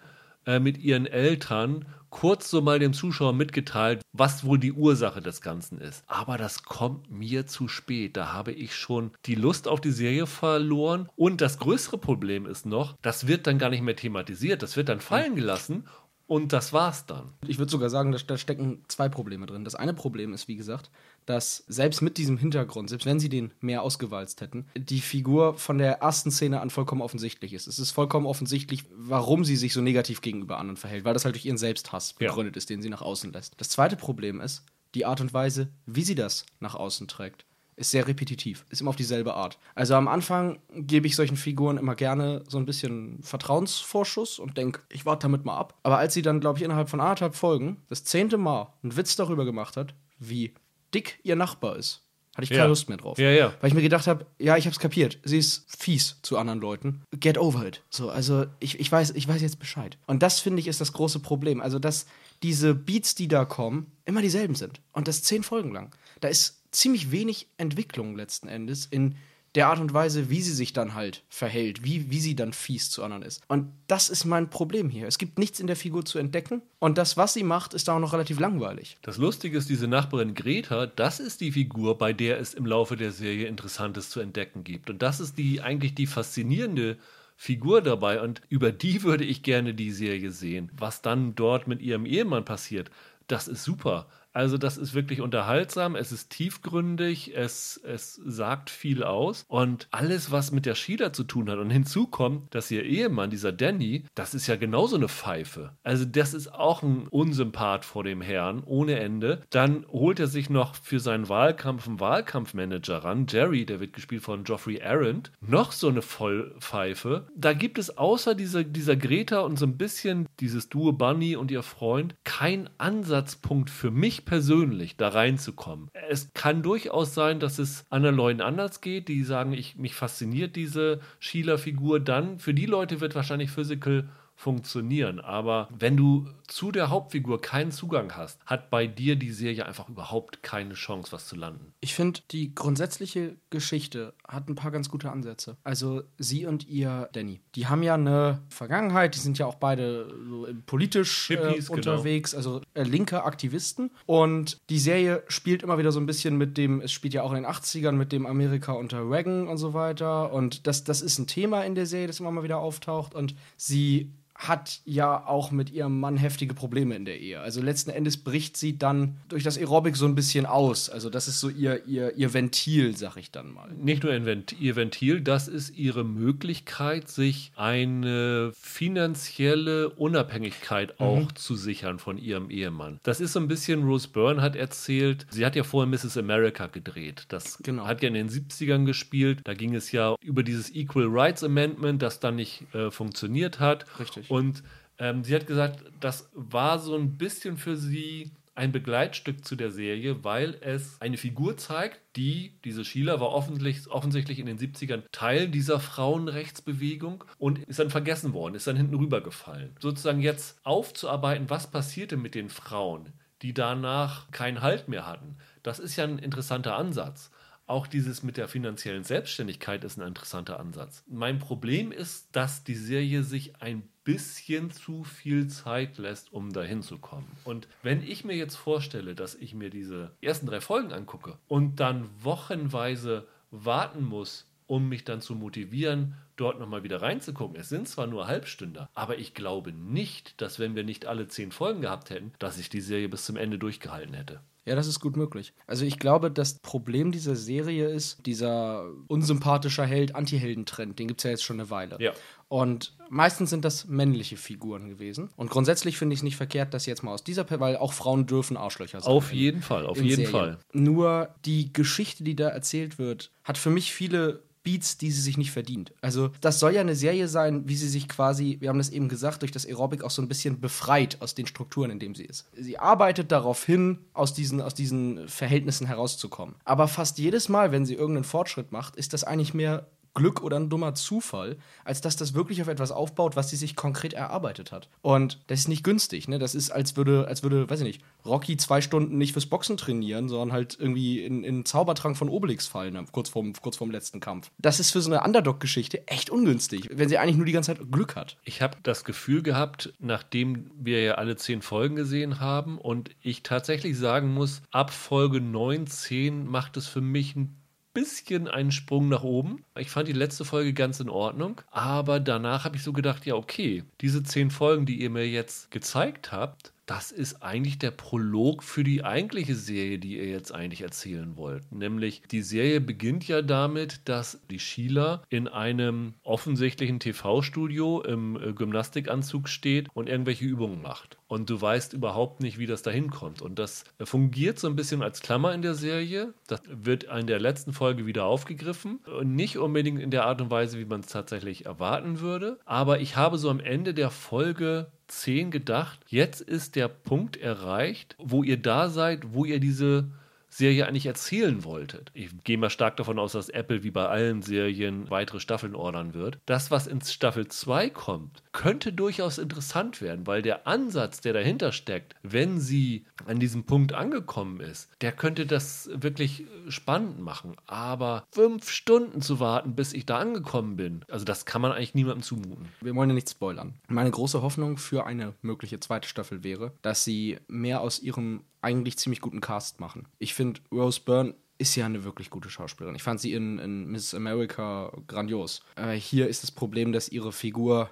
äh, mit ihren Eltern kurz so mal dem Zuschauer mitgeteilt, was wohl die Ursache des Ganzen ist. Aber das kommt mir zu spät. Da habe ich schon die Lust auf die Serie verloren. Und das größere Problem ist noch, das wird dann gar nicht mehr thematisiert. Das wird dann fallen gelassen und das war's dann. Ich würde sogar sagen, da, da stecken zwei Probleme drin. Das eine Problem ist, wie gesagt, dass selbst mit diesem Hintergrund, selbst wenn sie den mehr ausgewalzt hätten, die Figur von der ersten Szene an vollkommen offensichtlich ist. Es ist vollkommen offensichtlich, warum sie sich so negativ gegenüber anderen verhält, weil das halt durch ihren Selbsthass Ja. begründet ist, den sie nach außen lässt. Das zweite Problem ist die Art und Weise, wie sie das nach außen trägt. Ist sehr repetitiv, ist immer auf dieselbe Art. Also am Anfang gebe ich solchen Figuren immer gerne so ein bisschen Vertrauensvorschuss und denke, ich warte damit mal ab. Aber als sie dann, glaube ich, innerhalb von anderthalb Folgen das zehnte Mal einen Witz darüber gemacht hat, wie dick ihr Nachbar ist, hatte ich keine Ja. Lust mehr drauf. Ja, ja. Weil ich mir gedacht habe, ja, ich hab's kapiert. Sie ist fies zu anderen Leuten. Get over it. So, also ich, ich, weiß, ich weiß jetzt Bescheid. Und das finde ich ist das große Problem. Also, dass diese Beats, die da kommen, immer dieselben sind. Und das zehn Folgen lang. Da ist ziemlich wenig Entwicklung letzten Endes in der Art und Weise, wie sie sich dann halt verhält, wie, wie sie dann fies zu anderen ist. Und das ist mein Problem hier. Es gibt nichts in der Figur zu entdecken. Und das, was sie macht, ist da auch noch relativ langweilig. Das Lustige ist, diese Nachbarin Greta, das ist die Figur, bei der es im Laufe der Serie Interessantes zu entdecken gibt. Und das ist die eigentlich die faszinierende Figur dabei. Und über die würde ich gerne die Serie sehen. Was dann dort mit ihrem Ehemann passiert, das ist super. Also das ist wirklich unterhaltsam, es ist tiefgründig, es, es sagt viel aus und alles, was mit der Sheila zu tun hat und hinzu kommt, dass ihr Ehemann, dieser Danny, das ist ja genauso eine Pfeife. Also das ist auch ein Unsympath vor dem Herrn, ohne Ende. Dann holt er sich noch für seinen Wahlkampf einen Wahlkampfmanager ran, Jerry, der wird gespielt von Geoffrey Arendt, noch so eine Vollpfeife. Da gibt es außer dieser, dieser Greta und so ein bisschen dieses Duo Bunny und ihr Freund keinen Ansatzpunkt für mich persönlich, da reinzukommen. Es kann durchaus sein, dass es anderen Leuten anders geht, die sagen, ich, mich fasziniert diese Sheila-Figur. Dann, für die Leute wird wahrscheinlich Physical funktionieren. Aber wenn du zu der Hauptfigur keinen Zugang hast, hat bei dir die Serie einfach überhaupt keine Chance, was zu landen. Ich finde, die grundsätzliche Geschichte hat ein paar ganz gute Ansätze. Also sie und ihr Danny. Die haben ja eine Vergangenheit, die sind ja auch beide so politisch äh, Hippies, genau. unterwegs, also äh, linke Aktivisten. Und die Serie spielt immer wieder so ein bisschen mit dem, es spielt ja auch in den 80ern mit dem Amerika unter Reagan und so weiter. Und das, das ist ein Thema in der Serie, das immer mal wieder auftaucht. Und sie hat ja auch mit ihrem Mann heftige Probleme in der Ehe. Also letzten Endes bricht sie dann durch das Aerobic so ein bisschen aus. Also das ist so ihr, ihr, ihr Ventil, sag ich dann mal. Nicht nur Vent- ihr Ventil, das ist ihre Möglichkeit, sich eine finanzielle Unabhängigkeit auch zu sichern von ihrem Ehemann. Das ist so ein bisschen, Rose Byrne hat erzählt, sie hat ja vorher Mrs. America gedreht. Das Genau. hat ja in den 70ern gespielt. Da ging es ja über dieses Equal Rights Amendment, das dann nicht äh, funktioniert hat. Richtig. Und ähm, sie hat gesagt, das war so ein bisschen für sie ein Begleitstück zu der Serie, weil es eine Figur zeigt, die, diese Sheila, war offensichtlich, offensichtlich in den 70ern Teil dieser Frauenrechtsbewegung und ist dann vergessen worden, ist dann hinten rübergefallen. Sozusagen jetzt aufzuarbeiten, was passierte mit den Frauen, die danach keinen Halt mehr hatten, das ist ja ein interessanter Ansatz. Auch dieses mit der finanziellen Selbstständigkeit ist ein interessanter Ansatz. Mein Problem ist, dass die Serie sich ein bisschen zu viel Zeit lässt, um dahin zu kommen. Und wenn ich mir jetzt vorstelle, dass ich mir diese ersten drei Folgen angucke und dann wochenweise warten muss, um mich dann zu motivieren, dort nochmal wieder reinzugucken. Es sind zwar nur Halbstünder, aber ich glaube nicht, dass wenn wir nicht alle zehn Folgen gehabt hätten, dass ich die Serie bis zum Ende durchgehalten hätte. Ja, das ist gut möglich. Also ich glaube, das Problem dieser Serie ist, dieser unsympathischer Held-Anti-Helden-Trend, den gibt es ja jetzt schon eine Weile. Ja. Und meistens sind das männliche Figuren gewesen. Und grundsätzlich finde ich es nicht verkehrt, dass jetzt mal aus dieser, Per- weil auch Frauen dürfen Arschlöcher sein. Auf jeden Fall, auf jeden Serien. Fall. Nur die Geschichte, die da erzählt wird, hat für mich viele Beats, die sie sich nicht verdient. Also, das soll ja eine Serie sein, wie sie sich quasi, wir haben das eben gesagt, durch das Aerobic auch so ein bisschen befreit aus den Strukturen, in denen sie ist. Sie arbeitet darauf hin, aus diesen, aus diesen Verhältnissen herauszukommen. Aber fast jedes Mal, wenn sie irgendeinen Fortschritt macht, ist das eigentlich mehr Glück oder ein dummer Zufall, als dass das wirklich auf etwas aufbaut, was sie sich konkret erarbeitet hat. Und das ist nicht günstig, ne? Das ist, als würde, als würde, weiß ich nicht, Rocky zwei Stunden nicht fürs Boxen trainieren, sondern halt irgendwie in, einen Zaubertrank von Obelix fallen, ne? kurz vorm, kurz vorm letzten Kampf. Das ist für so eine Underdog-Geschichte echt ungünstig, wenn sie eigentlich nur die ganze Zeit Glück hat. Ich habe das Gefühl gehabt, nachdem wir ja alle zehn Folgen gesehen haben und ich tatsächlich sagen muss, ab Folge 9, 10 macht es für mich ein bisschen einen Sprung nach oben. Ich fand die letzte Folge ganz in Ordnung, aber danach habe ich so gedacht, ja okay, diese zehn Folgen, die ihr mir jetzt gezeigt habt, das ist eigentlich der Prolog für die eigentliche Serie, die ihr jetzt eigentlich erzählen wollt. Nämlich, die Serie beginnt ja damit, dass die Sheila in einem offensichtlichen TV-Studio im äh, Gymnastikanzug steht und irgendwelche Übungen macht. Und du weißt überhaupt nicht, wie das dahin kommt. Und das fungiert so ein bisschen als Klammer in der Serie. Das wird in der letzten Folge wieder aufgegriffen. Nicht unbedingt in der Art und Weise, wie man es tatsächlich erwarten würde. Aber ich habe so am Ende der Folge 10 gedacht, jetzt ist der Punkt erreicht, wo ihr da seid, wo ihr diese Serie eigentlich erzählen wolltet. Ich gehe mal stark davon aus, dass Apple wie bei allen Serien weitere Staffeln ordern wird. Das, was in Staffel 2 kommt, könnte durchaus interessant werden, weil der Ansatz, der dahinter steckt, wenn sie an diesem Punkt angekommen ist, der könnte das wirklich spannend machen. Aber fünf Stunden zu warten, bis ich da angekommen bin, also das kann man eigentlich niemandem zumuten. Wir wollen ja nicht spoilern. Meine große Hoffnung für eine mögliche zweite Staffel wäre, dass sie mehr aus ihrem eigentlich ziemlich guten Cast machen. Ich finde, Rose Byrne ist ja eine wirklich gute Schauspielerin. Ich fand sie in, in Miss America grandios. Äh, hier ist das Problem, dass ihre Figur.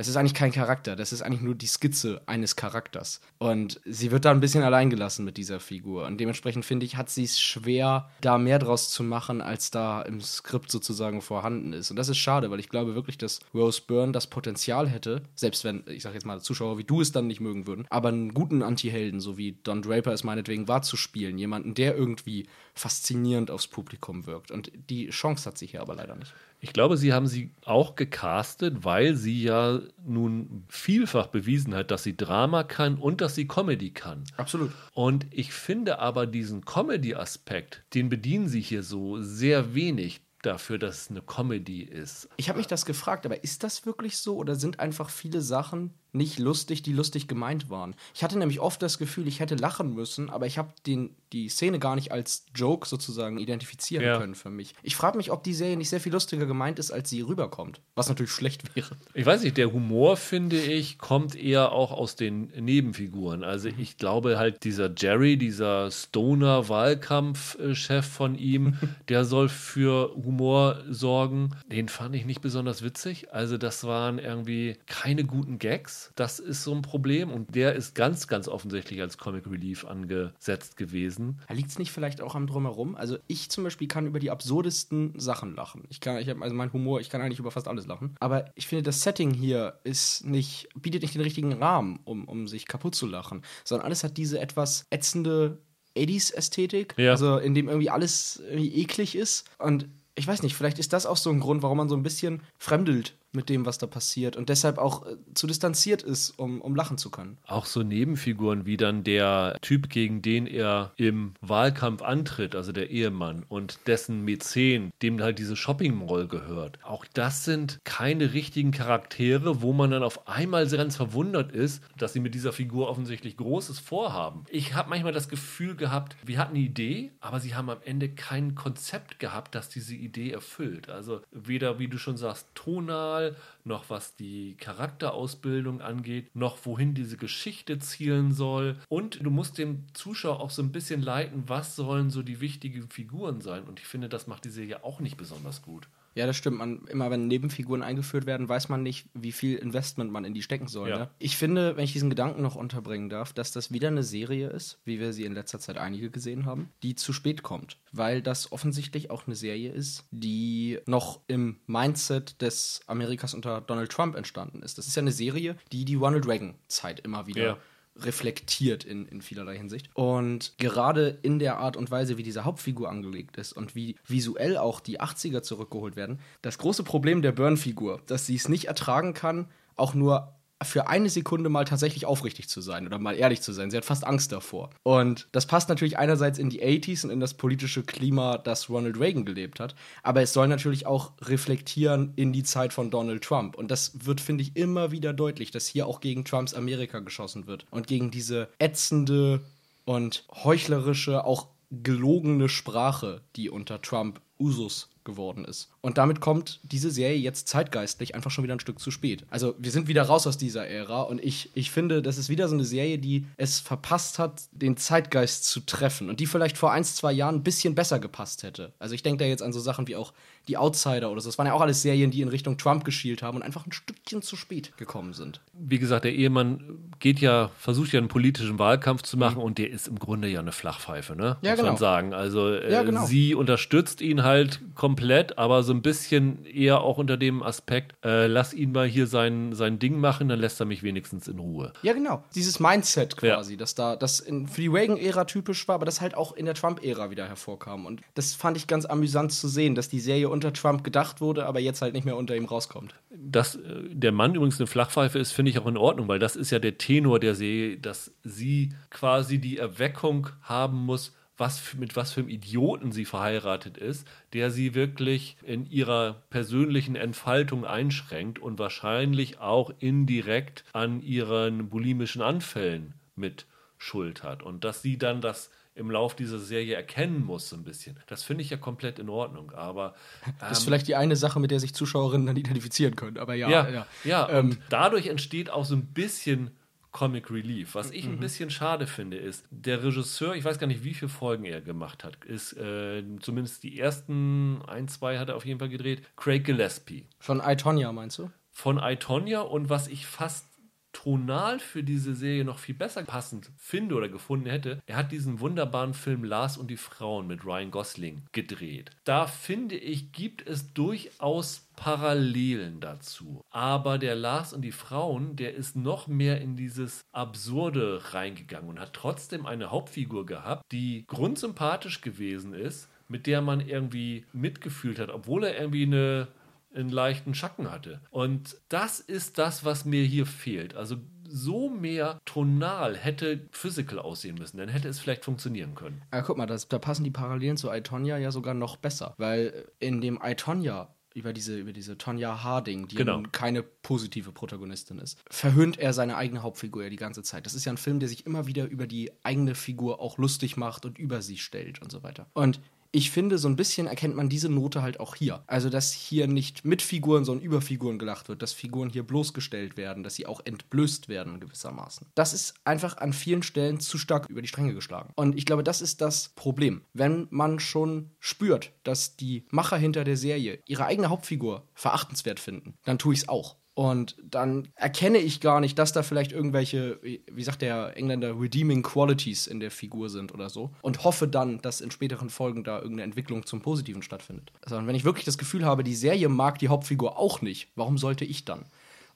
Das ist eigentlich kein Charakter, das ist eigentlich nur die Skizze eines Charakters. Und sie wird da ein bisschen alleingelassen mit dieser Figur. Und dementsprechend finde ich, hat sie es schwer, da mehr draus zu machen, als da im Skript sozusagen vorhanden ist. Und das ist schade, weil ich glaube wirklich, dass Rose Byrne das Potenzial hätte, selbst wenn, ich sage jetzt mal, Zuschauer wie du es dann nicht mögen würden, aber einen guten Anti-Helden, so wie Don Draper es meinetwegen war, zu spielen. Jemanden, der irgendwie faszinierend aufs Publikum wirkt. Und die Chance hat sie hier aber leider nicht. Ich glaube, sie haben sie auch gecastet, weil sie ja nun vielfach bewiesen hat, dass sie Drama kann und dass sie Comedy kann. Absolut. Und ich finde aber diesen Comedy-Aspekt, den bedienen sie hier so sehr wenig dafür, dass es eine Comedy ist. Ich habe mich das gefragt, aber ist das wirklich so oder sind einfach viele Sachen nicht lustig, die lustig gemeint waren? Ich hatte nämlich oft das Gefühl, ich hätte lachen müssen, aber ich habe die Szene gar nicht als Joke sozusagen identifizieren Ja. können für mich. Ich frage mich, ob die Serie nicht sehr viel lustiger gemeint ist, als sie rüberkommt. Was natürlich schlecht wäre. Ich weiß nicht, der Humor, finde ich, kommt eher auch aus den Nebenfiguren. Also ich glaube halt, dieser Jerry, dieser Stoner-Wahlkampfchef von ihm, der soll für Humor sorgen. Den fand ich nicht besonders witzig. Also das waren irgendwie keine guten Gags. Das ist so ein Problem. Und der ist ganz, ganz offensichtlich als Comic Relief angesetzt gewesen. Liegt es nicht vielleicht auch am Drumherum? Also ich zum Beispiel kann über die absurdesten Sachen lachen. Ich kann, ich habe also mein Humor, ich kann eigentlich über fast alles lachen. Aber ich finde, das Setting hier ist nicht, bietet nicht den richtigen Rahmen, um, um sich kaputt zu lachen. Sondern alles hat diese etwas ätzende 80s-Ästhetik. Ja. Also in dem irgendwie alles irgendwie eklig ist. Und ich weiß nicht, vielleicht ist das auch so ein Grund, warum man so ein bisschen fremdelt mit dem, was da passiert und deshalb auch äh, zu distanziert ist, um, um lachen zu können. Auch so Nebenfiguren wie dann der Typ, gegen den er im Wahlkampf antritt, also der Ehemann und dessen Mäzen, dem halt diese Shopping Mall gehört. Auch das sind keine richtigen Charaktere, wo man dann auf einmal ganz verwundert ist, dass sie mit dieser Figur offensichtlich Großes vorhaben. Ich habe manchmal das Gefühl gehabt, wir hatten eine Idee, aber sie haben am Ende kein Konzept gehabt, das diese Idee erfüllt. Also weder, wie du schon sagst, tonal, noch was die Charakterausbildung angeht, noch wohin diese Geschichte zielen soll. Und du musst dem Zuschauer auch so ein bisschen leiten, was sollen so die wichtigen Figuren sein. Und ich finde, das macht die Serie auch nicht besonders gut. Ja, das stimmt. Man, immer wenn Nebenfiguren eingeführt werden, weiß man nicht, wie viel Investment man in die stecken soll. Ja. Ne? Ich finde, wenn ich diesen Gedanken noch unterbringen darf, dass das wieder eine Serie ist, wie wir sie in letzter Zeit einige gesehen haben, die zu spät kommt. Weil das offensichtlich auch eine Serie ist, die noch im Mindset des Amerikas unter Donald Trump entstanden ist. Das ist ja eine Serie, die die Ronald Reagan-Zeit immer wieder Ja. Reflektiert in, in vielerlei Hinsicht. Und gerade in der Art und Weise, wie diese Hauptfigur angelegt ist und wie visuell auch die 80er zurückgeholt werden, das große Problem der Burn-Figur, dass sie es nicht ertragen kann, auch nur für eine Sekunde mal tatsächlich aufrichtig zu sein oder mal ehrlich zu sein. Sie hat fast Angst davor. Und das passt natürlich einerseits in die 80s und in das politische Klima, das Ronald Reagan gelebt hat, aber es soll natürlich auch reflektieren in die Zeit von Donald Trump. Und das wird, finde ich, immer wieder deutlich, dass hier auch gegen Trumps Amerika geschossen wird und gegen diese ätzende und heuchlerische, auch gelogene Sprache, die unter Trump Usus geworden ist. Und damit kommt diese Serie jetzt zeitgeistlich einfach schon wieder ein Stück zu spät. Also wir sind wieder raus aus dieser Ära und ich, ich finde, das ist wieder so eine Serie, die es verpasst hat, den Zeitgeist zu treffen und die vielleicht vor ein, zwei Jahren ein bisschen besser gepasst hätte. Also ich denke da jetzt an so Sachen wie auch die Outsider oder so. Das waren ja auch alles Serien, die in Richtung Trump geschielt haben und einfach ein Stückchen zu spät gekommen sind. Wie gesagt, der Ehemann geht ja, versucht ja einen politischen Wahlkampf zu machen und der ist im Grunde ja eine Flachpfeife, ne? Mhm. Ja, Muss genau. man sagen. Also äh, Ja, genau. sie unterstützt ihn halt komplett, aber so ein bisschen eher auch unter dem Aspekt, äh, lass ihn mal hier sein, sein Ding machen, dann lässt er mich wenigstens in Ruhe. Ja, genau. Dieses Mindset quasi, dass da das in, für die Reagan-Ära typisch war, aber das halt auch in der Trump-Ära wieder hervorkam. Und das fand ich ganz amüsant zu sehen, dass die Serie unter Trump gedacht wurde, aber jetzt halt nicht mehr unter ihm rauskommt. Dass äh, der Mann übrigens eine Flachpfeife ist, finde ich auch in Ordnung, weil das ist ja der Tenor der Serie, dass sie quasi die Erweckung haben muss, was mit was für einem Idioten sie verheiratet ist, der sie wirklich in ihrer persönlichen Entfaltung einschränkt und wahrscheinlich auch indirekt an ihren bulimischen Anfällen mit Schuld hat. Und dass sie dann das im Lauf dieser Serie erkennen muss, so ein bisschen. Das finde ich ja komplett in Ordnung. Aber Das ist vielleicht die eine Sache, mit der sich Zuschauerinnen dann identifizieren können. Aber ja, ja, ja. ja. Ähm, dadurch entsteht auch so ein bisschen Comic Relief. Was ich ein Mhm. bisschen schade finde, ist, der Regisseur, ich weiß gar nicht, wie viele Folgen er gemacht hat, ist äh, zumindest die ersten ein, zwei hat er auf jeden Fall gedreht, Craig Gillespie Von I, Tonya, meinst du? von I, Tonya und was ich fast tonal für diese Serie noch viel besser passend finde oder gefunden hätte, er hat diesen wunderbaren Film Lars und die Frauen mit Ryan Gosling gedreht. Da finde ich, gibt es durchaus Parallelen dazu. Aber der Lars und die Frauen, der ist noch mehr in dieses Absurde reingegangen und hat trotzdem eine Hauptfigur gehabt, die grundsympathisch gewesen ist, mit der man irgendwie mitgefühlt hat, obwohl er irgendwie eine einen leichten Schatten hatte. Und das ist das, was mir hier fehlt. Also so mehr tonal hätte Physical aussehen müssen, dann hätte es vielleicht funktionieren können. Ah, guck mal, das, da passen die Parallelen zu I, Tonya ja sogar noch besser. Weil in dem I, Tonya über diese, über diese Tonya Harding, die Genau. keine positive Protagonistin ist, verhöhnt er seine eigene Hauptfigur ja die ganze Zeit. Das ist ja ein Film, der sich immer wieder über die eigene Figur auch lustig macht und über sie stellt und so weiter. Und ich finde, so ein bisschen erkennt man diese Note halt auch hier. Also, dass hier nicht mit Figuren, sondern über Figuren gelacht wird, dass Figuren hier bloßgestellt werden, dass sie auch entblößt werden gewissermaßen. Das ist einfach an vielen Stellen zu stark über die Stränge geschlagen. Und ich glaube, das ist das Problem. Wenn man schon spürt, dass die Macher hinter der Serie ihre eigene Hauptfigur verachtenswert finden, dann tue ich es auch. Und dann erkenne ich gar nicht, dass da vielleicht irgendwelche, wie sagt der Engländer, redeeming qualities in der Figur sind oder so. Und hoffe dann, dass in späteren Folgen da irgendeine Entwicklung zum Positiven stattfindet. Sondern wenn ich wirklich das Gefühl habe, die Serie mag die Hauptfigur auch nicht, warum sollte ich dann?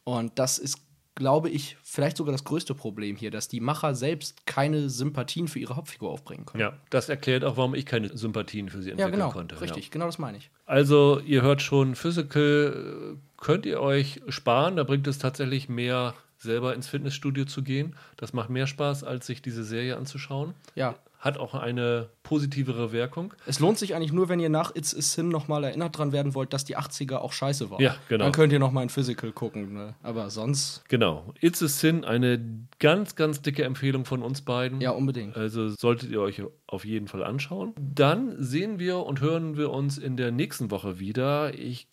Und das ist, glaube ich, vielleicht sogar das größte Problem hier, dass die Macher selbst keine Sympathien für ihre Hauptfigur aufbringen können. Ja, das erklärt auch, warum ich keine Sympathien für sie Ja, entwickeln genau. konnte. Richtig, Ja. genau das meine ich. Also, ihr hört schon, Physical könnt ihr euch sparen. Da bringt es tatsächlich mehr, selber ins Fitnessstudio zu gehen. Das macht mehr Spaß, als sich diese Serie anzuschauen. Ja. Hat auch eine positivere Wirkung. Es lohnt sich eigentlich nur, wenn ihr nach It's a Sin nochmal erinnert dran werden wollt, dass die 80er auch scheiße waren. Ja, genau. Dann könnt ihr nochmal in Physical gucken. Ne? Aber sonst, Genau. It's a Sin, eine ganz, ganz dicke Empfehlung von uns beiden. ja, unbedingt. Also solltet ihr euch auf jeden Fall anschauen. Dann sehen wir und hören wir uns in der nächsten Woche wieder. Ich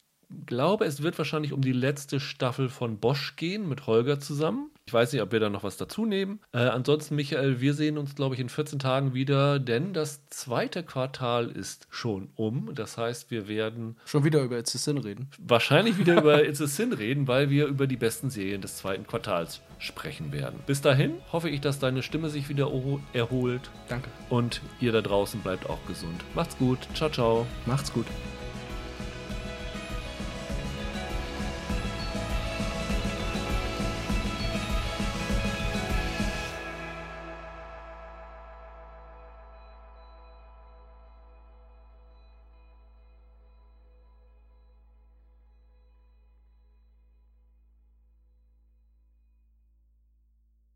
glaube, es wird wahrscheinlich um die letzte Staffel von Bosch gehen mit Holger zusammen. Ich weiß nicht, ob wir da noch was dazu nehmen. Äh, ansonsten, Michael, wir sehen uns, glaube ich, in 14 Tagen wieder, denn das zweite Quartal ist schon um. Das heißt, wir werden. Schon wieder über It's a Sin reden. Wahrscheinlich wieder über It's a Sin reden, weil wir über die besten Serien des zweiten Quartals sprechen werden. Bis dahin hoffe ich, dass deine Stimme sich wieder erholt. Danke. Und ihr da draußen bleibt auch gesund. Macht's gut. Ciao, ciao. Macht's gut.